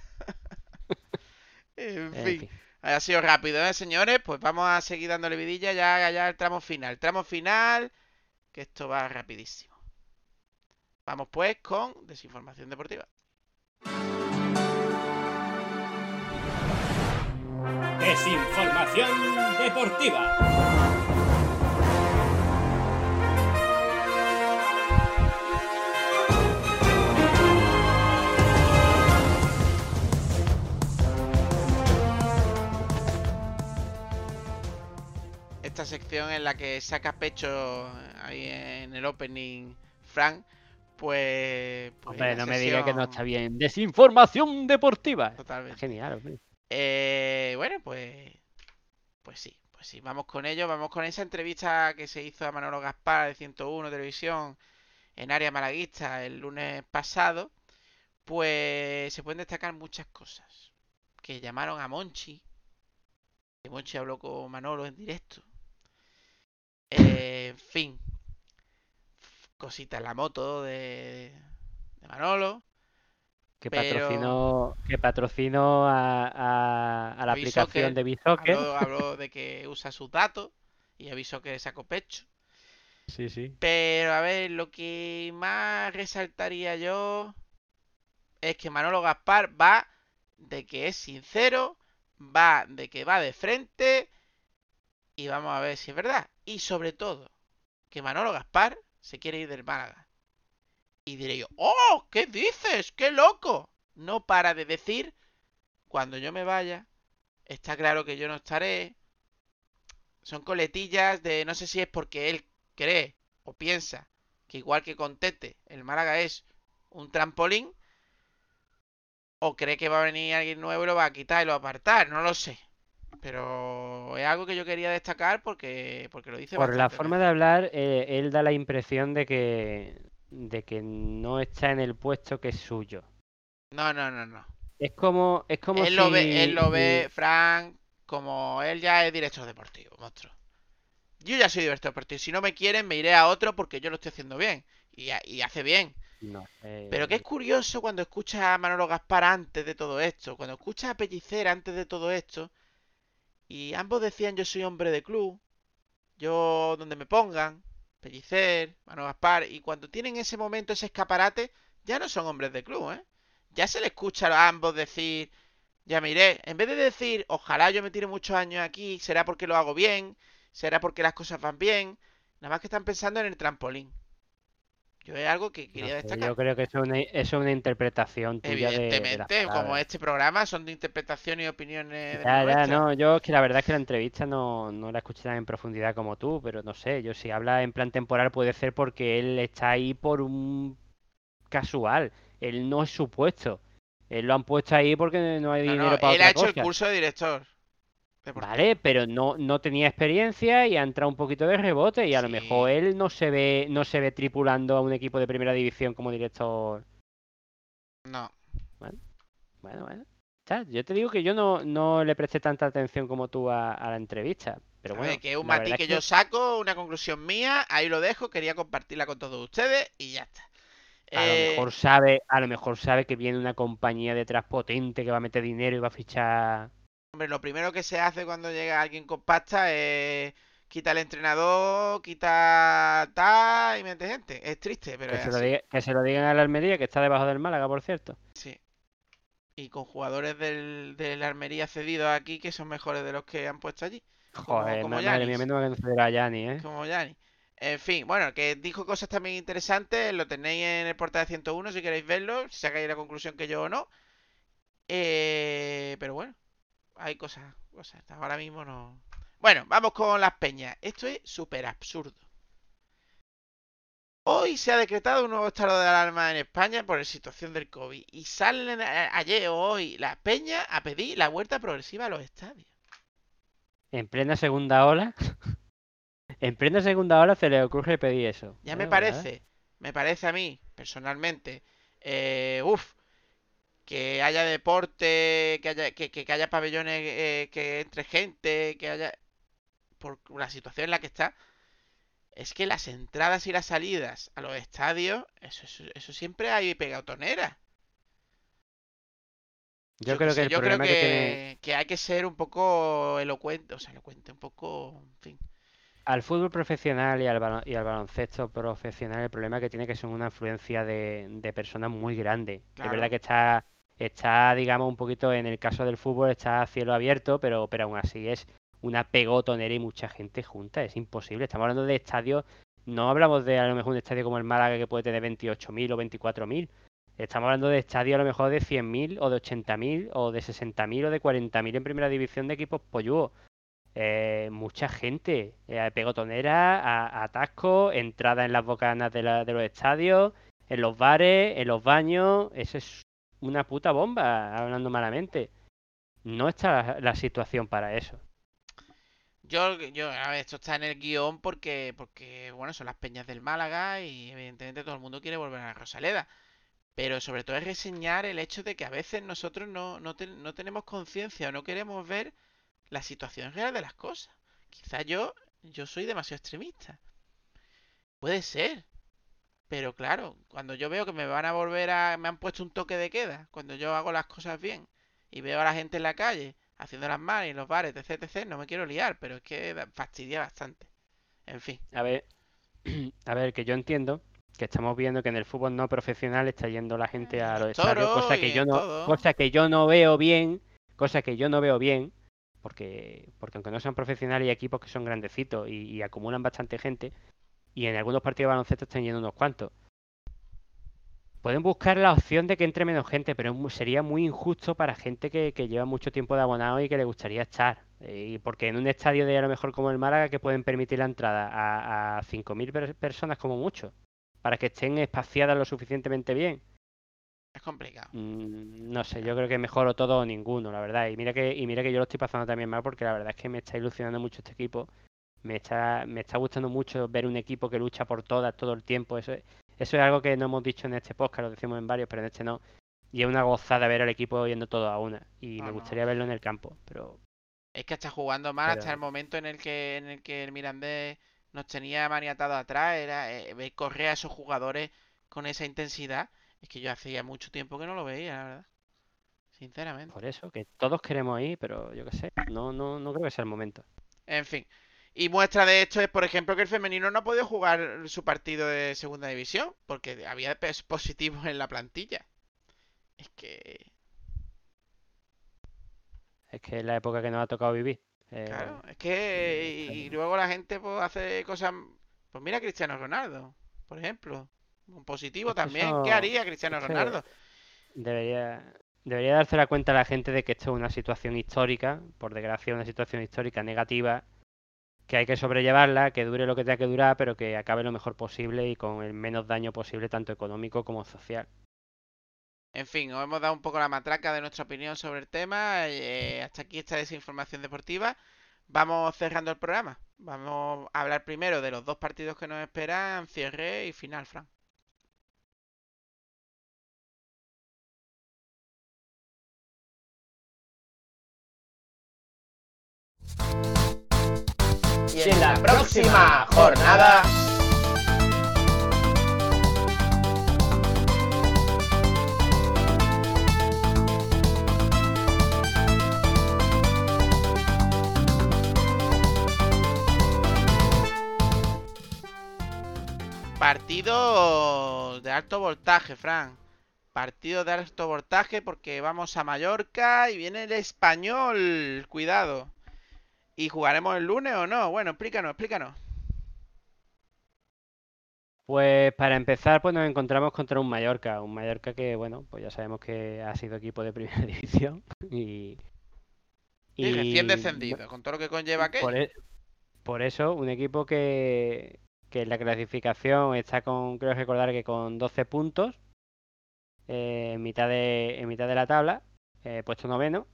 En En fin, fin. ha sido rápido, ¿eh, señores? Pues vamos a seguir dándole vidilla ya, ya al tramo final. Tramo final, que esto va rapidísimo. Vamos pues con desinformación deportiva. Desinformación deportiva. Esta sección en la que saca pecho ahí en el opening Frank, pues... pues Hombre, no me diga que no está bien. Desinformación deportiva. Totalmente. Genial, hombre. Eh, bueno, pues. Pues sí, pues sí, vamos con ello. Vamos con esa entrevista que se hizo a Manolo Gaspar de 101 Televisión en área malaguista el lunes pasado. Pues se pueden destacar muchas cosas. Que llamaron a Monchi. Que Monchi habló con Manolo en directo. Eh, en fin. Cositas en la moto de, de Manolo. Que Pero- patrocinó, que patrocinó a, a- a la aplicación de Bisoccer. Habló, habló de que usa sus datos y avisó que sacó pecho. Sí, sí. Pero a ver, lo que más resaltaría yo es que Manolo Gaspar va de que es sincero, va de que va de frente y vamos a ver si es verdad. Y sobre todo, que Manolo Gaspar se quiere ir del Málaga. Y diré yo, ¡oh! ¿Qué dices? ¡Qué loco! No para de decir, cuando yo me vaya, está claro que yo no estaré. Son coletillas de no sé si es porque él cree o piensa que igual que con Tete, el Málaga es un trampolín, o cree que va a venir alguien nuevo y lo va a quitar y lo va a apartar, no lo sé. Pero es algo que yo quería destacar porque, porque lo dice Por la forma de hablar, eh, él da la impresión de que, de que no está en el puesto que es suyo. No, no, no, no. Es como, es como Él lo ve, él lo ve, Frank, como él ya es director deportivo, monstruo. Yo ya soy director deportivo. Si no me quieren, me iré a otro porque yo lo estoy haciendo bien. Y, y hace bien. no sé, Pero que es curioso cuando escuchas a Manolo Gaspar antes de todo esto, cuando escuchas a Pellicer antes de todo esto, y ambos decían yo soy hombre de club, yo donde me pongan, Pellicer, Manolo Gaspar, y cuando tienen ese momento, ese escaparate, ya no son hombres de club, ¿eh? Ya se le escucha a ambos decir, ya me iré, en vez de decir, ojalá yo me tire muchos años aquí, será porque lo hago bien, será porque las cosas van bien, nada más que están pensando en el trampolín. Yo es algo que quería destacar. yo creo que eso es una, es una interpretación tuya de, de Evidentemente, como este programa son de interpretación y opiniones de Ya, ya, nuestras. no, yo es que la verdad es que la entrevista no, no la escuché tan en profundidad como tú, pero no sé, yo si habla en plan temporal puede ser porque él está ahí por un casual, él no es su puesto, él lo han puesto ahí porque no hay No, dinero para él otra ha hecho el curso de director. Vale, pero no, no tenía experiencia y ha entrado un poquito de rebote y a lo mejor él no se ve, no se ve tripulando a un equipo de primera división como director. No. Bueno, bueno. está. Yo te digo que yo no, no le presté tanta atención como tú a, a la entrevista. Pero bueno, ver, que es un matiz que es yo saco, una conclusión mía, ahí lo dejo, quería compartirla con todos ustedes y ya está. A Eh, lo mejor sabe, a lo mejor sabe que viene una compañía detrás potente que va a meter dinero y va a fichar. Hombre, lo primero que se hace cuando llega alguien con pasta es quita el entrenador, quita tal y mete gente. Es triste, pero Que es se, lo así. diga- que se lo digan a la Almería, que está debajo del Málaga, por cierto. Sí. Y con jugadores del, de la Almería cedidos aquí que son mejores de los que han puesto allí. Joder, como madre mía, mal que a Yanni, ¿eh? Como Yanni. En fin, bueno, que dijo cosas también interesantes, lo tenéis en el portal de 101 si queréis verlo, si sacáis la conclusión que yo o no. Eh, pero bueno, hay cosas, cosas, ahora mismo no... Bueno, vamos con las peñas. Esto es súper absurdo. Hoy se ha decretado un nuevo estado de alarma en España por la situación del COVID y salen a- ayer o hoy las peñas a pedir la vuelta progresiva a los estadios. En plena segunda ola. (laughs) en plena segunda ola se le ocurre pedir eso. Ya me pues parece, me parece a mí, personalmente, eh, uff, que haya deporte, que haya, que, que- que haya pabellones, eh, que entre gente, que haya... Por la situación en la que está, es que las entradas y las salidas a los estadios, eso, eso, eso siempre hay pegatonera. Yo, qué creo sé, que el yo creo problema que, tiene. que, que hay que ser un poco elocuente, o sea, elocuente, un poco, en fin. Al fútbol profesional y al, balon- y al baloncesto profesional, el problema que tiene que son una influencia de, de personas muy grande. Es Claro. verdad que está, está, digamos, un poquito en el caso del fútbol, está a cielo abierto, pero, pero aún así es una pegotonera y mucha gente junta. Es imposible. Estamos hablando de estadios, no hablamos de a lo mejor un estadio como el Málaga que puede tener 28.000 o 24.000. Estamos hablando de estadios a lo mejor de 100.000 o de 80.000 o de 60.000 o de 40.000 en primera división de equipos polluos. Eh, mucha gente, eh, pegotonera, a- atasco, entrada en las bocanas de, la- de los estadios, en los bares, en los baños. Eso es una puta bomba, hablando malamente. No está la, situación para eso. Yo, yo, esto está en el guion porque, porque, bueno, son las peñas del Málaga y evidentemente todo el mundo quiere volver a Rosaleda. Pero sobre todo es reseñar el hecho de que a veces nosotros no, no tenemos conciencia o no queremos ver la situación real de las cosas. Quizá yo, yo soy demasiado extremista. Puede ser. Pero claro, cuando yo veo que me van a volver a... me han puesto un toque de queda, cuando yo hago las cosas bien y veo a la gente en la calle haciendo las mal y los bares, etc, etc, no me quiero liar, pero es que fastidia bastante. En fin, A ver, (clears throat) a ver, que yo entiendo que estamos viendo que en el fútbol no profesional está yendo la gente a los estadios, cosa que yo no, todo. cosa que yo no veo bien, cosa que yo no veo bien, porque, porque aunque no sean profesionales hay equipos que son grandecitos y, y acumulan bastante gente, y en algunos partidos de baloncesto están yendo unos cuantos. Pueden buscar la opción de que entre menos gente, pero sería muy injusto para gente que, que lleva mucho tiempo de abonado y que le gustaría estar. Eh, y porque en un estadio de a lo mejor como el Málaga que pueden permitir la entrada a, a 5.000 per- personas como mucho, para que estén espaciadas lo suficientemente bien. es complicado. Mm, no sé, yo creo que mejor o todo o ninguno, la verdad. Y mira que, y mira que yo lo estoy pasando también mal porque la verdad es que me está ilusionando mucho este equipo. Me está, me está gustando mucho ver un equipo que lucha por todas todo el tiempo. Eso, es- eso es algo que no hemos dicho en este podcast, lo decimos en varios, pero en este no. Y es una gozada ver al equipo yendo todo a una. Y me no. gustaría verlo en el campo. Pero Es que está jugando mal hasta el momento en el que en el que el Mirandés nos tenía maniatado atrás, era eh, ver correr a esos jugadores con esa intensidad. Es que yo hacía mucho tiempo que no lo veía, la verdad. Sinceramente. por eso, que todos queremos ir, pero yo qué sé, no, no, no creo que sea el momento. En fin. Y muestra de esto es, por ejemplo, que el femenino no ha podido jugar su partido de segunda división porque había positivos en la plantilla. Es que, Es que es la época que nos ha tocado vivir. Eh, claro, es que y, y luego la gente pues hace cosas, pues mira a Cristiano Ronaldo, por ejemplo, un positivo Es que también. eso- ¿Qué haría Cristiano es que- Ronaldo? Debería, debería darse la cuenta a la gente de que esto es una situación histórica, por desgracia una situación histórica negativa, que hay que sobrellevarla, que dure lo que tenga que durar, pero que acabe lo mejor posible y con el menos daño posible, tanto económico como social. En fin, os hemos dado un poco la matraca de nuestra opinión sobre el tema. eh, hasta aquí esta desinformación deportiva. Vamos cerrando el programa. Vamos a hablar primero de los dos partidos que nos esperan, cierre y final, Fran. Y en la próxima jornada. Partido de alto voltaje, Fran. Partido de alto voltaje porque vamos a Mallorca y viene el español. Cuidado. ¿Y jugaremos el lunes o no? Bueno, explícanos, explícanos. Pues para empezar, pues nos encontramos contra un Mallorca, un Mallorca que, bueno, pues ya sabemos que ha sido equipo de primera (laughs) división y, Y recién y descendido, con todo lo que conlleva aquello. por, e- por eso, un equipo que, que en la clasificación está con, creo recordar que con 12 puntos eh, en mitad de, en mitad de la tabla, eh, puesto noveno.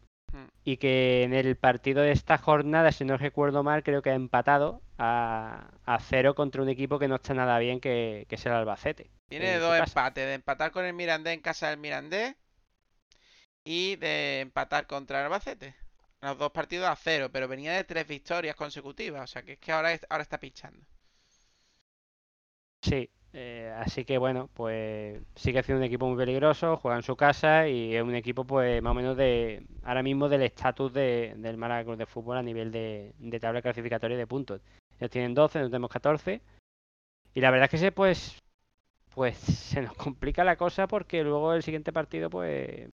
Y que en el partido de esta jornada, si no recuerdo mal, creo que ha empatado a, a cero contra un equipo que no está nada bien, que, que es el Albacete. Su dos empates, de empatar con el Mirandés en casa del Mirandés y de empatar contra el Albacete. Los dos partidos a cero, pero venía de tres victorias consecutivas, o sea que es que ahora, ahora está pinchando. Sí, eh, así que bueno, pues sigue siendo un equipo muy peligroso, juega en su casa y es un equipo pues más o menos de ahora mismo del estatus de, del Málaga de Fútbol a nivel de, de tabla clasificatoria de puntos. Ellos tienen 12, nosotros tenemos 14 y la verdad es que se pues pues se nos complica la cosa porque luego el siguiente partido pues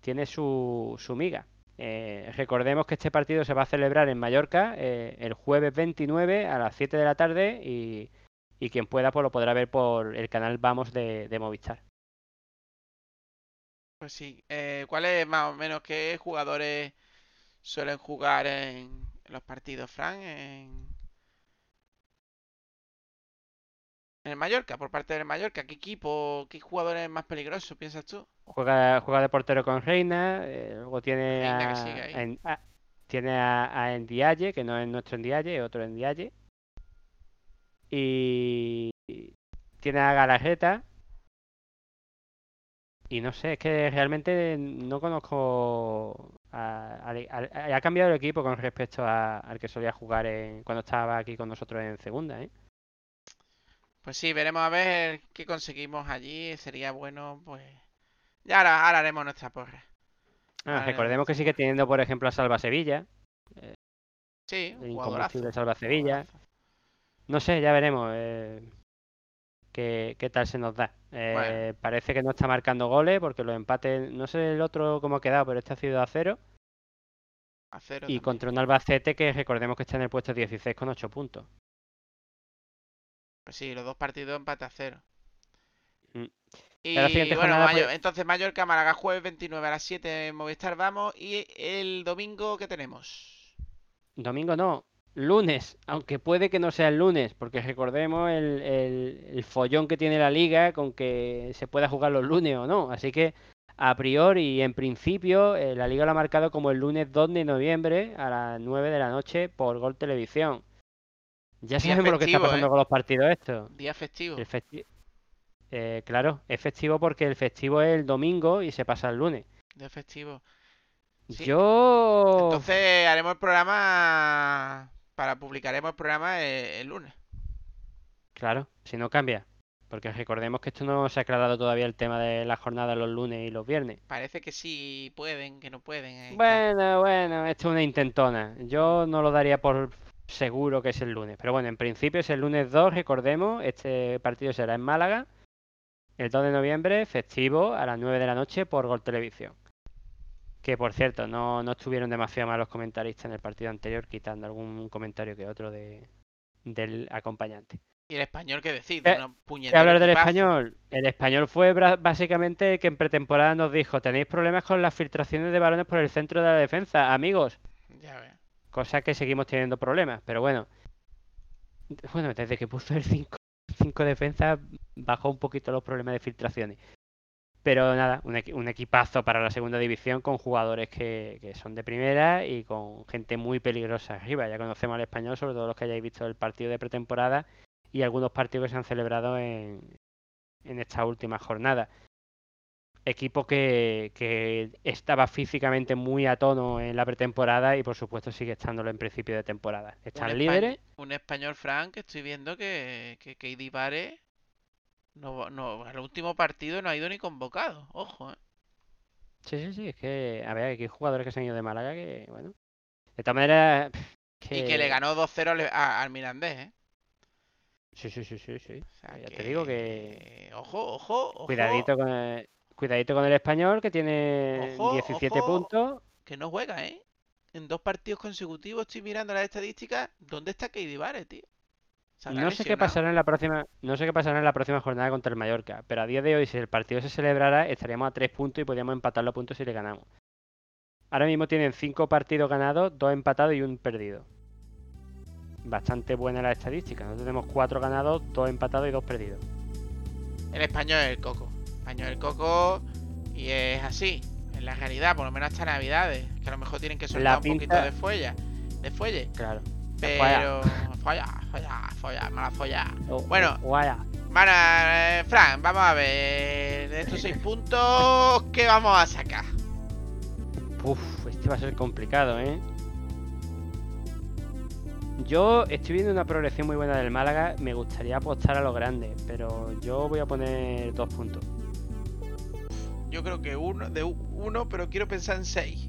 tiene su, su miga. Eh, recordemos que este partido se va a celebrar en Mallorca eh, el jueves 29 a las 7 de la tarde y y quien pueda pues lo podrá ver por el canal Vamos de, de Movistar. Pues sí. Eh, ¿cuáles más o menos qué jugadores suelen jugar en, en los partidos, Fran? En... en el Mallorca, por parte del Mallorca. ¿Qué equipo, qué jugador es más peligroso, piensas tú? Juega, juega de portero con Reina, eh, luego tiene Reina que a, sigue ahí. a En- a- tiene a, a Ndiaye, que no es nuestro Ndiaye, es otro Ndiaye. Y tiene a Galajeta. Y no sé, es que realmente no conozco. a- ha cambiado el equipo con respecto al que solía jugar en- cuando estaba aquí con nosotros en segunda, ¿eh? Pues sí, veremos a ver qué conseguimos allí. Sería bueno, pues. Ya ahora, ahora haremos nuestra porra. Ah, recordemos que sigue teniendo, por ejemplo, a Salva Sevilla, Sí, un jugadorazo. inconfundible Salva Sevilla. jugadorazo. No sé, ya veremos eh, qué, qué tal se nos da. Eh, Bueno. Parece que no está marcando goles porque los empates, no sé el otro cómo ha quedado, pero este ha sido a cero. A cero Y también. contra un Albacete que recordemos que está en el puesto 16 con 8 puntos. Pues sí, los dos partidos empate a cero. Mm. Y bueno, jornada, Mayo- pues- entonces Mallorca, Málaga, jueves 29 a las 7 en Movistar vamos. Y el domingo, ¿qué tenemos? Domingo no, lunes, aunque puede que no sea el lunes, porque recordemos el, el- el follón que tiene la liga con que se pueda jugar los lunes o no. Así que a priori y en principio eh, la liga lo ha marcado como el lunes 2 de noviembre a las 9 de la noche por Gol Televisión. Ya Día sabemos lo que está pasando ¿eh? con los partidos estos. Día festivo. El festi- eh, claro, es festivo porque el festivo es el domingo y se pasa el lunes. Día festivo. Sí. Yo... Entonces haremos el programa. Para publicaremos el programa el, el lunes. Claro, si no cambia. Porque recordemos que esto no se ha aclarado todavía el tema de la jornada los lunes y los viernes. Parece que sí pueden, que no pueden. eh, Bueno, bueno, esto es una intentona. Yo no lo daría por seguro que es el lunes. Pero bueno, en principio es el lunes 2, recordemos. Este partido será en Málaga. El 2 de noviembre, festivo, a las 9 de la noche por Gol Televisión. Que por cierto, no, no estuvieron demasiado mal los comentaristas en el partido anterior, quitando algún comentario que otro de, del acompañante. Y el español que decide. Eh, una ¿Qué puñetera hablar del equipazo. español? El español fue básicamente el que en pretemporada nos dijo, tenéis problemas con las filtraciones de balones por el centro de la defensa, amigos. Ya ves. Cosa que seguimos teniendo problemas, pero bueno. Bueno, desde que puso el 5 cinco defensa bajó un poquito los problemas de filtraciones. Pero nada, un, un equipazo para la segunda división con jugadores que, que son de primera y con gente muy peligrosa arriba. Ya conocemos al español, sobre todo los que hayáis visto el partido de pretemporada y algunos partidos que se han celebrado en, en esta última jornada. equipo que, que estaba físicamente muy a tono en la pretemporada y por supuesto sigue estándolo en principio de temporada. Un Están espa- líderes. Un español, Frank, que estoy viendo que, que Keidi Vare no, no, al último partido no ha ido ni convocado. Ojo, ¿eh? Sí, sí, sí, es que, a ver, aquí hay jugadores que se han ido de Málaga que, bueno. De todas maneras, Y que le ganó 2-0 al, Mirandés, ¿eh? Sí, sí, sí, sí, sí. O sea Ya te digo que Ojo, ojo, ojo. cuidadito con el, cuidadito con el español que tiene Ojo, 17 ojo. puntos. Que no juega, ¿eh? En dos partidos consecutivos estoy mirando las estadísticas. ¿Dónde está Keidi Vare, tío? ¿Se habrá No sé qué pasará en la próxima, no sé qué pasará en la próxima jornada contra el Mallorca, pero a día de hoy, si el partido se celebrara, estaríamos a tres puntos y podríamos empatar los puntos si le ganamos. Ahora mismo tienen cinco partidos ganados, dos empatados y un perdido. Bastante buena la estadística. Nosotros tenemos cuatro ganados, dos empatados y dos perdidos. El español es el coco. El español es el coco y es así. En la realidad, por lo menos hasta Navidades. Que a lo mejor tienen que soltar La un poquito de fuella. De fuelle. Claro. Pero. Folla, folla, folla, mala folla. O- Bueno. vaya. Bueno, eh, Fran, vamos a ver. De estos seis puntos, ¿qué vamos a sacar? Uf, este va a ser complicado, ¿eh? Yo estoy viendo una progresión muy buena del Málaga. Me gustaría apostar a lo grande, pero yo voy a poner dos puntos. Yo creo que uno, de uno, pero quiero pensar en seis.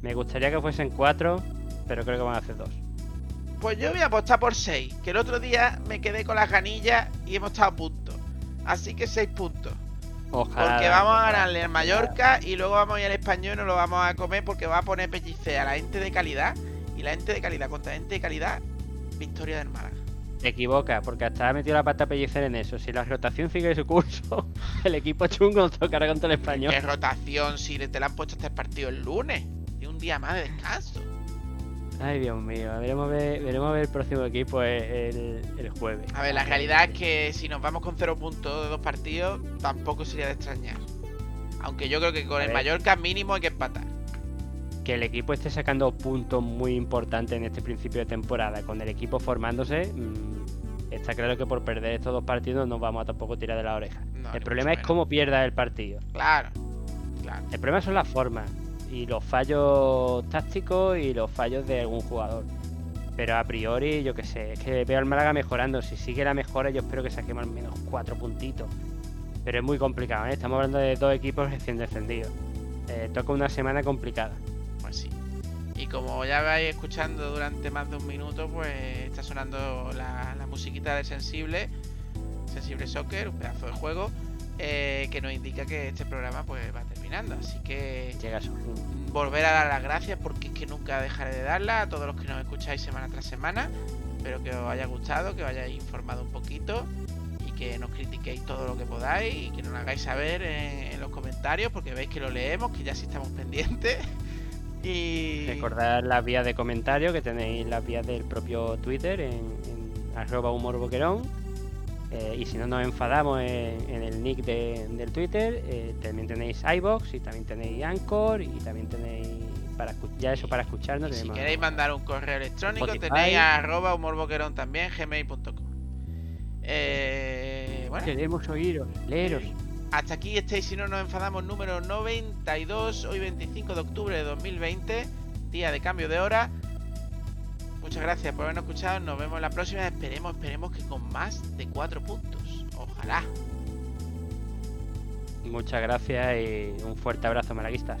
Me gustaría que fuesen cuatro, pero creo que van a hacer dos. Pues yo voy a apostar por 6, que el otro día me quedé con las ganillas y hemos estado a punto. Así que 6 puntos. Ojalá. Porque vamos a ganarle al Mallorca y luego vamos a ir al español y nos lo vamos a comer porque va a poner pellicea a la gente de calidad. Y la gente de calidad contra gente de calidad, victoria del Málaga. Te equivocas, porque hasta ha metido la pata pellicer en eso. Si la rotación sigue su curso, (laughs) el equipo chungo nos tocará contra el español. ¿Qué rotación si te la han puesto hasta el partido el lunes? Y un día más de descanso. Ay, Dios mío. Veremos ver, veremos ver el próximo equipo el, el jueves. A ver, la realidad es que si nos vamos con 0 puntos de dos partidos, tampoco sería de extrañar. Aunque yo creo que con A el ver. Mallorca mínimo hay que empatar. que el equipo esté sacando puntos muy importantes en este principio de temporada, con el equipo formándose, mm, está claro que por perder estos dos partidos no vamos a tampoco tirar de la oreja. No, el problema es cómo pierda el partido. Claro, claro. El problema son las formas y los fallos tácticos y los fallos de algún jugador. Pero a priori, yo qué sé, es que veo al Málaga mejorando. Si sigue la mejora, yo espero que saquemos al menos cuatro puntitos. Pero es muy complicado, ¿eh? Estamos hablando de dos equipos recién descendidos. Eh, toca una semana complicada. Pues sí. Y como ya vais escuchando durante más de un minuto, pues está sonando la, la musiquita de Sensible, Sensible Soccer, un pedazo de juego, eh, que nos indica que este programa pues va terminando. Así que Llega volver a dar las gracias porque es que nunca dejaré de darla a todos los que nos escucháis semana tras semana. Espero que os haya gustado, que os hayáis informado un poquito y que nos critiquéis todo lo que podáis y que nos lo hagáis saber en, en los comentarios porque veis que lo leemos, que ya sí estamos pendientes. (laughs) Y Recordad las vías de comentario que tenéis las vías del propio Twitter en, en arroba humor boquerón. Eh, y si no nos enfadamos en, en el nick de- del Twitter, eh, también tenéis iBox y también tenéis Anchor y también tenéis para ya eso para escucharnos. Y si queréis mandar un correo electrónico, Spotify. tenéis a arroba humorboquerón también, gmail.com. Eh, bueno, Queremos oíros, leeros. hasta aquí este si no nos enfadamos número 92, hoy 25 de octubre de 2020, día de cambio de hora. Muchas gracias por habernos escuchado, nos vemos la próxima, esperemos, esperemos que con más de 4 puntos. Ojalá. Muchas gracias y un fuerte abrazo, malaguistas.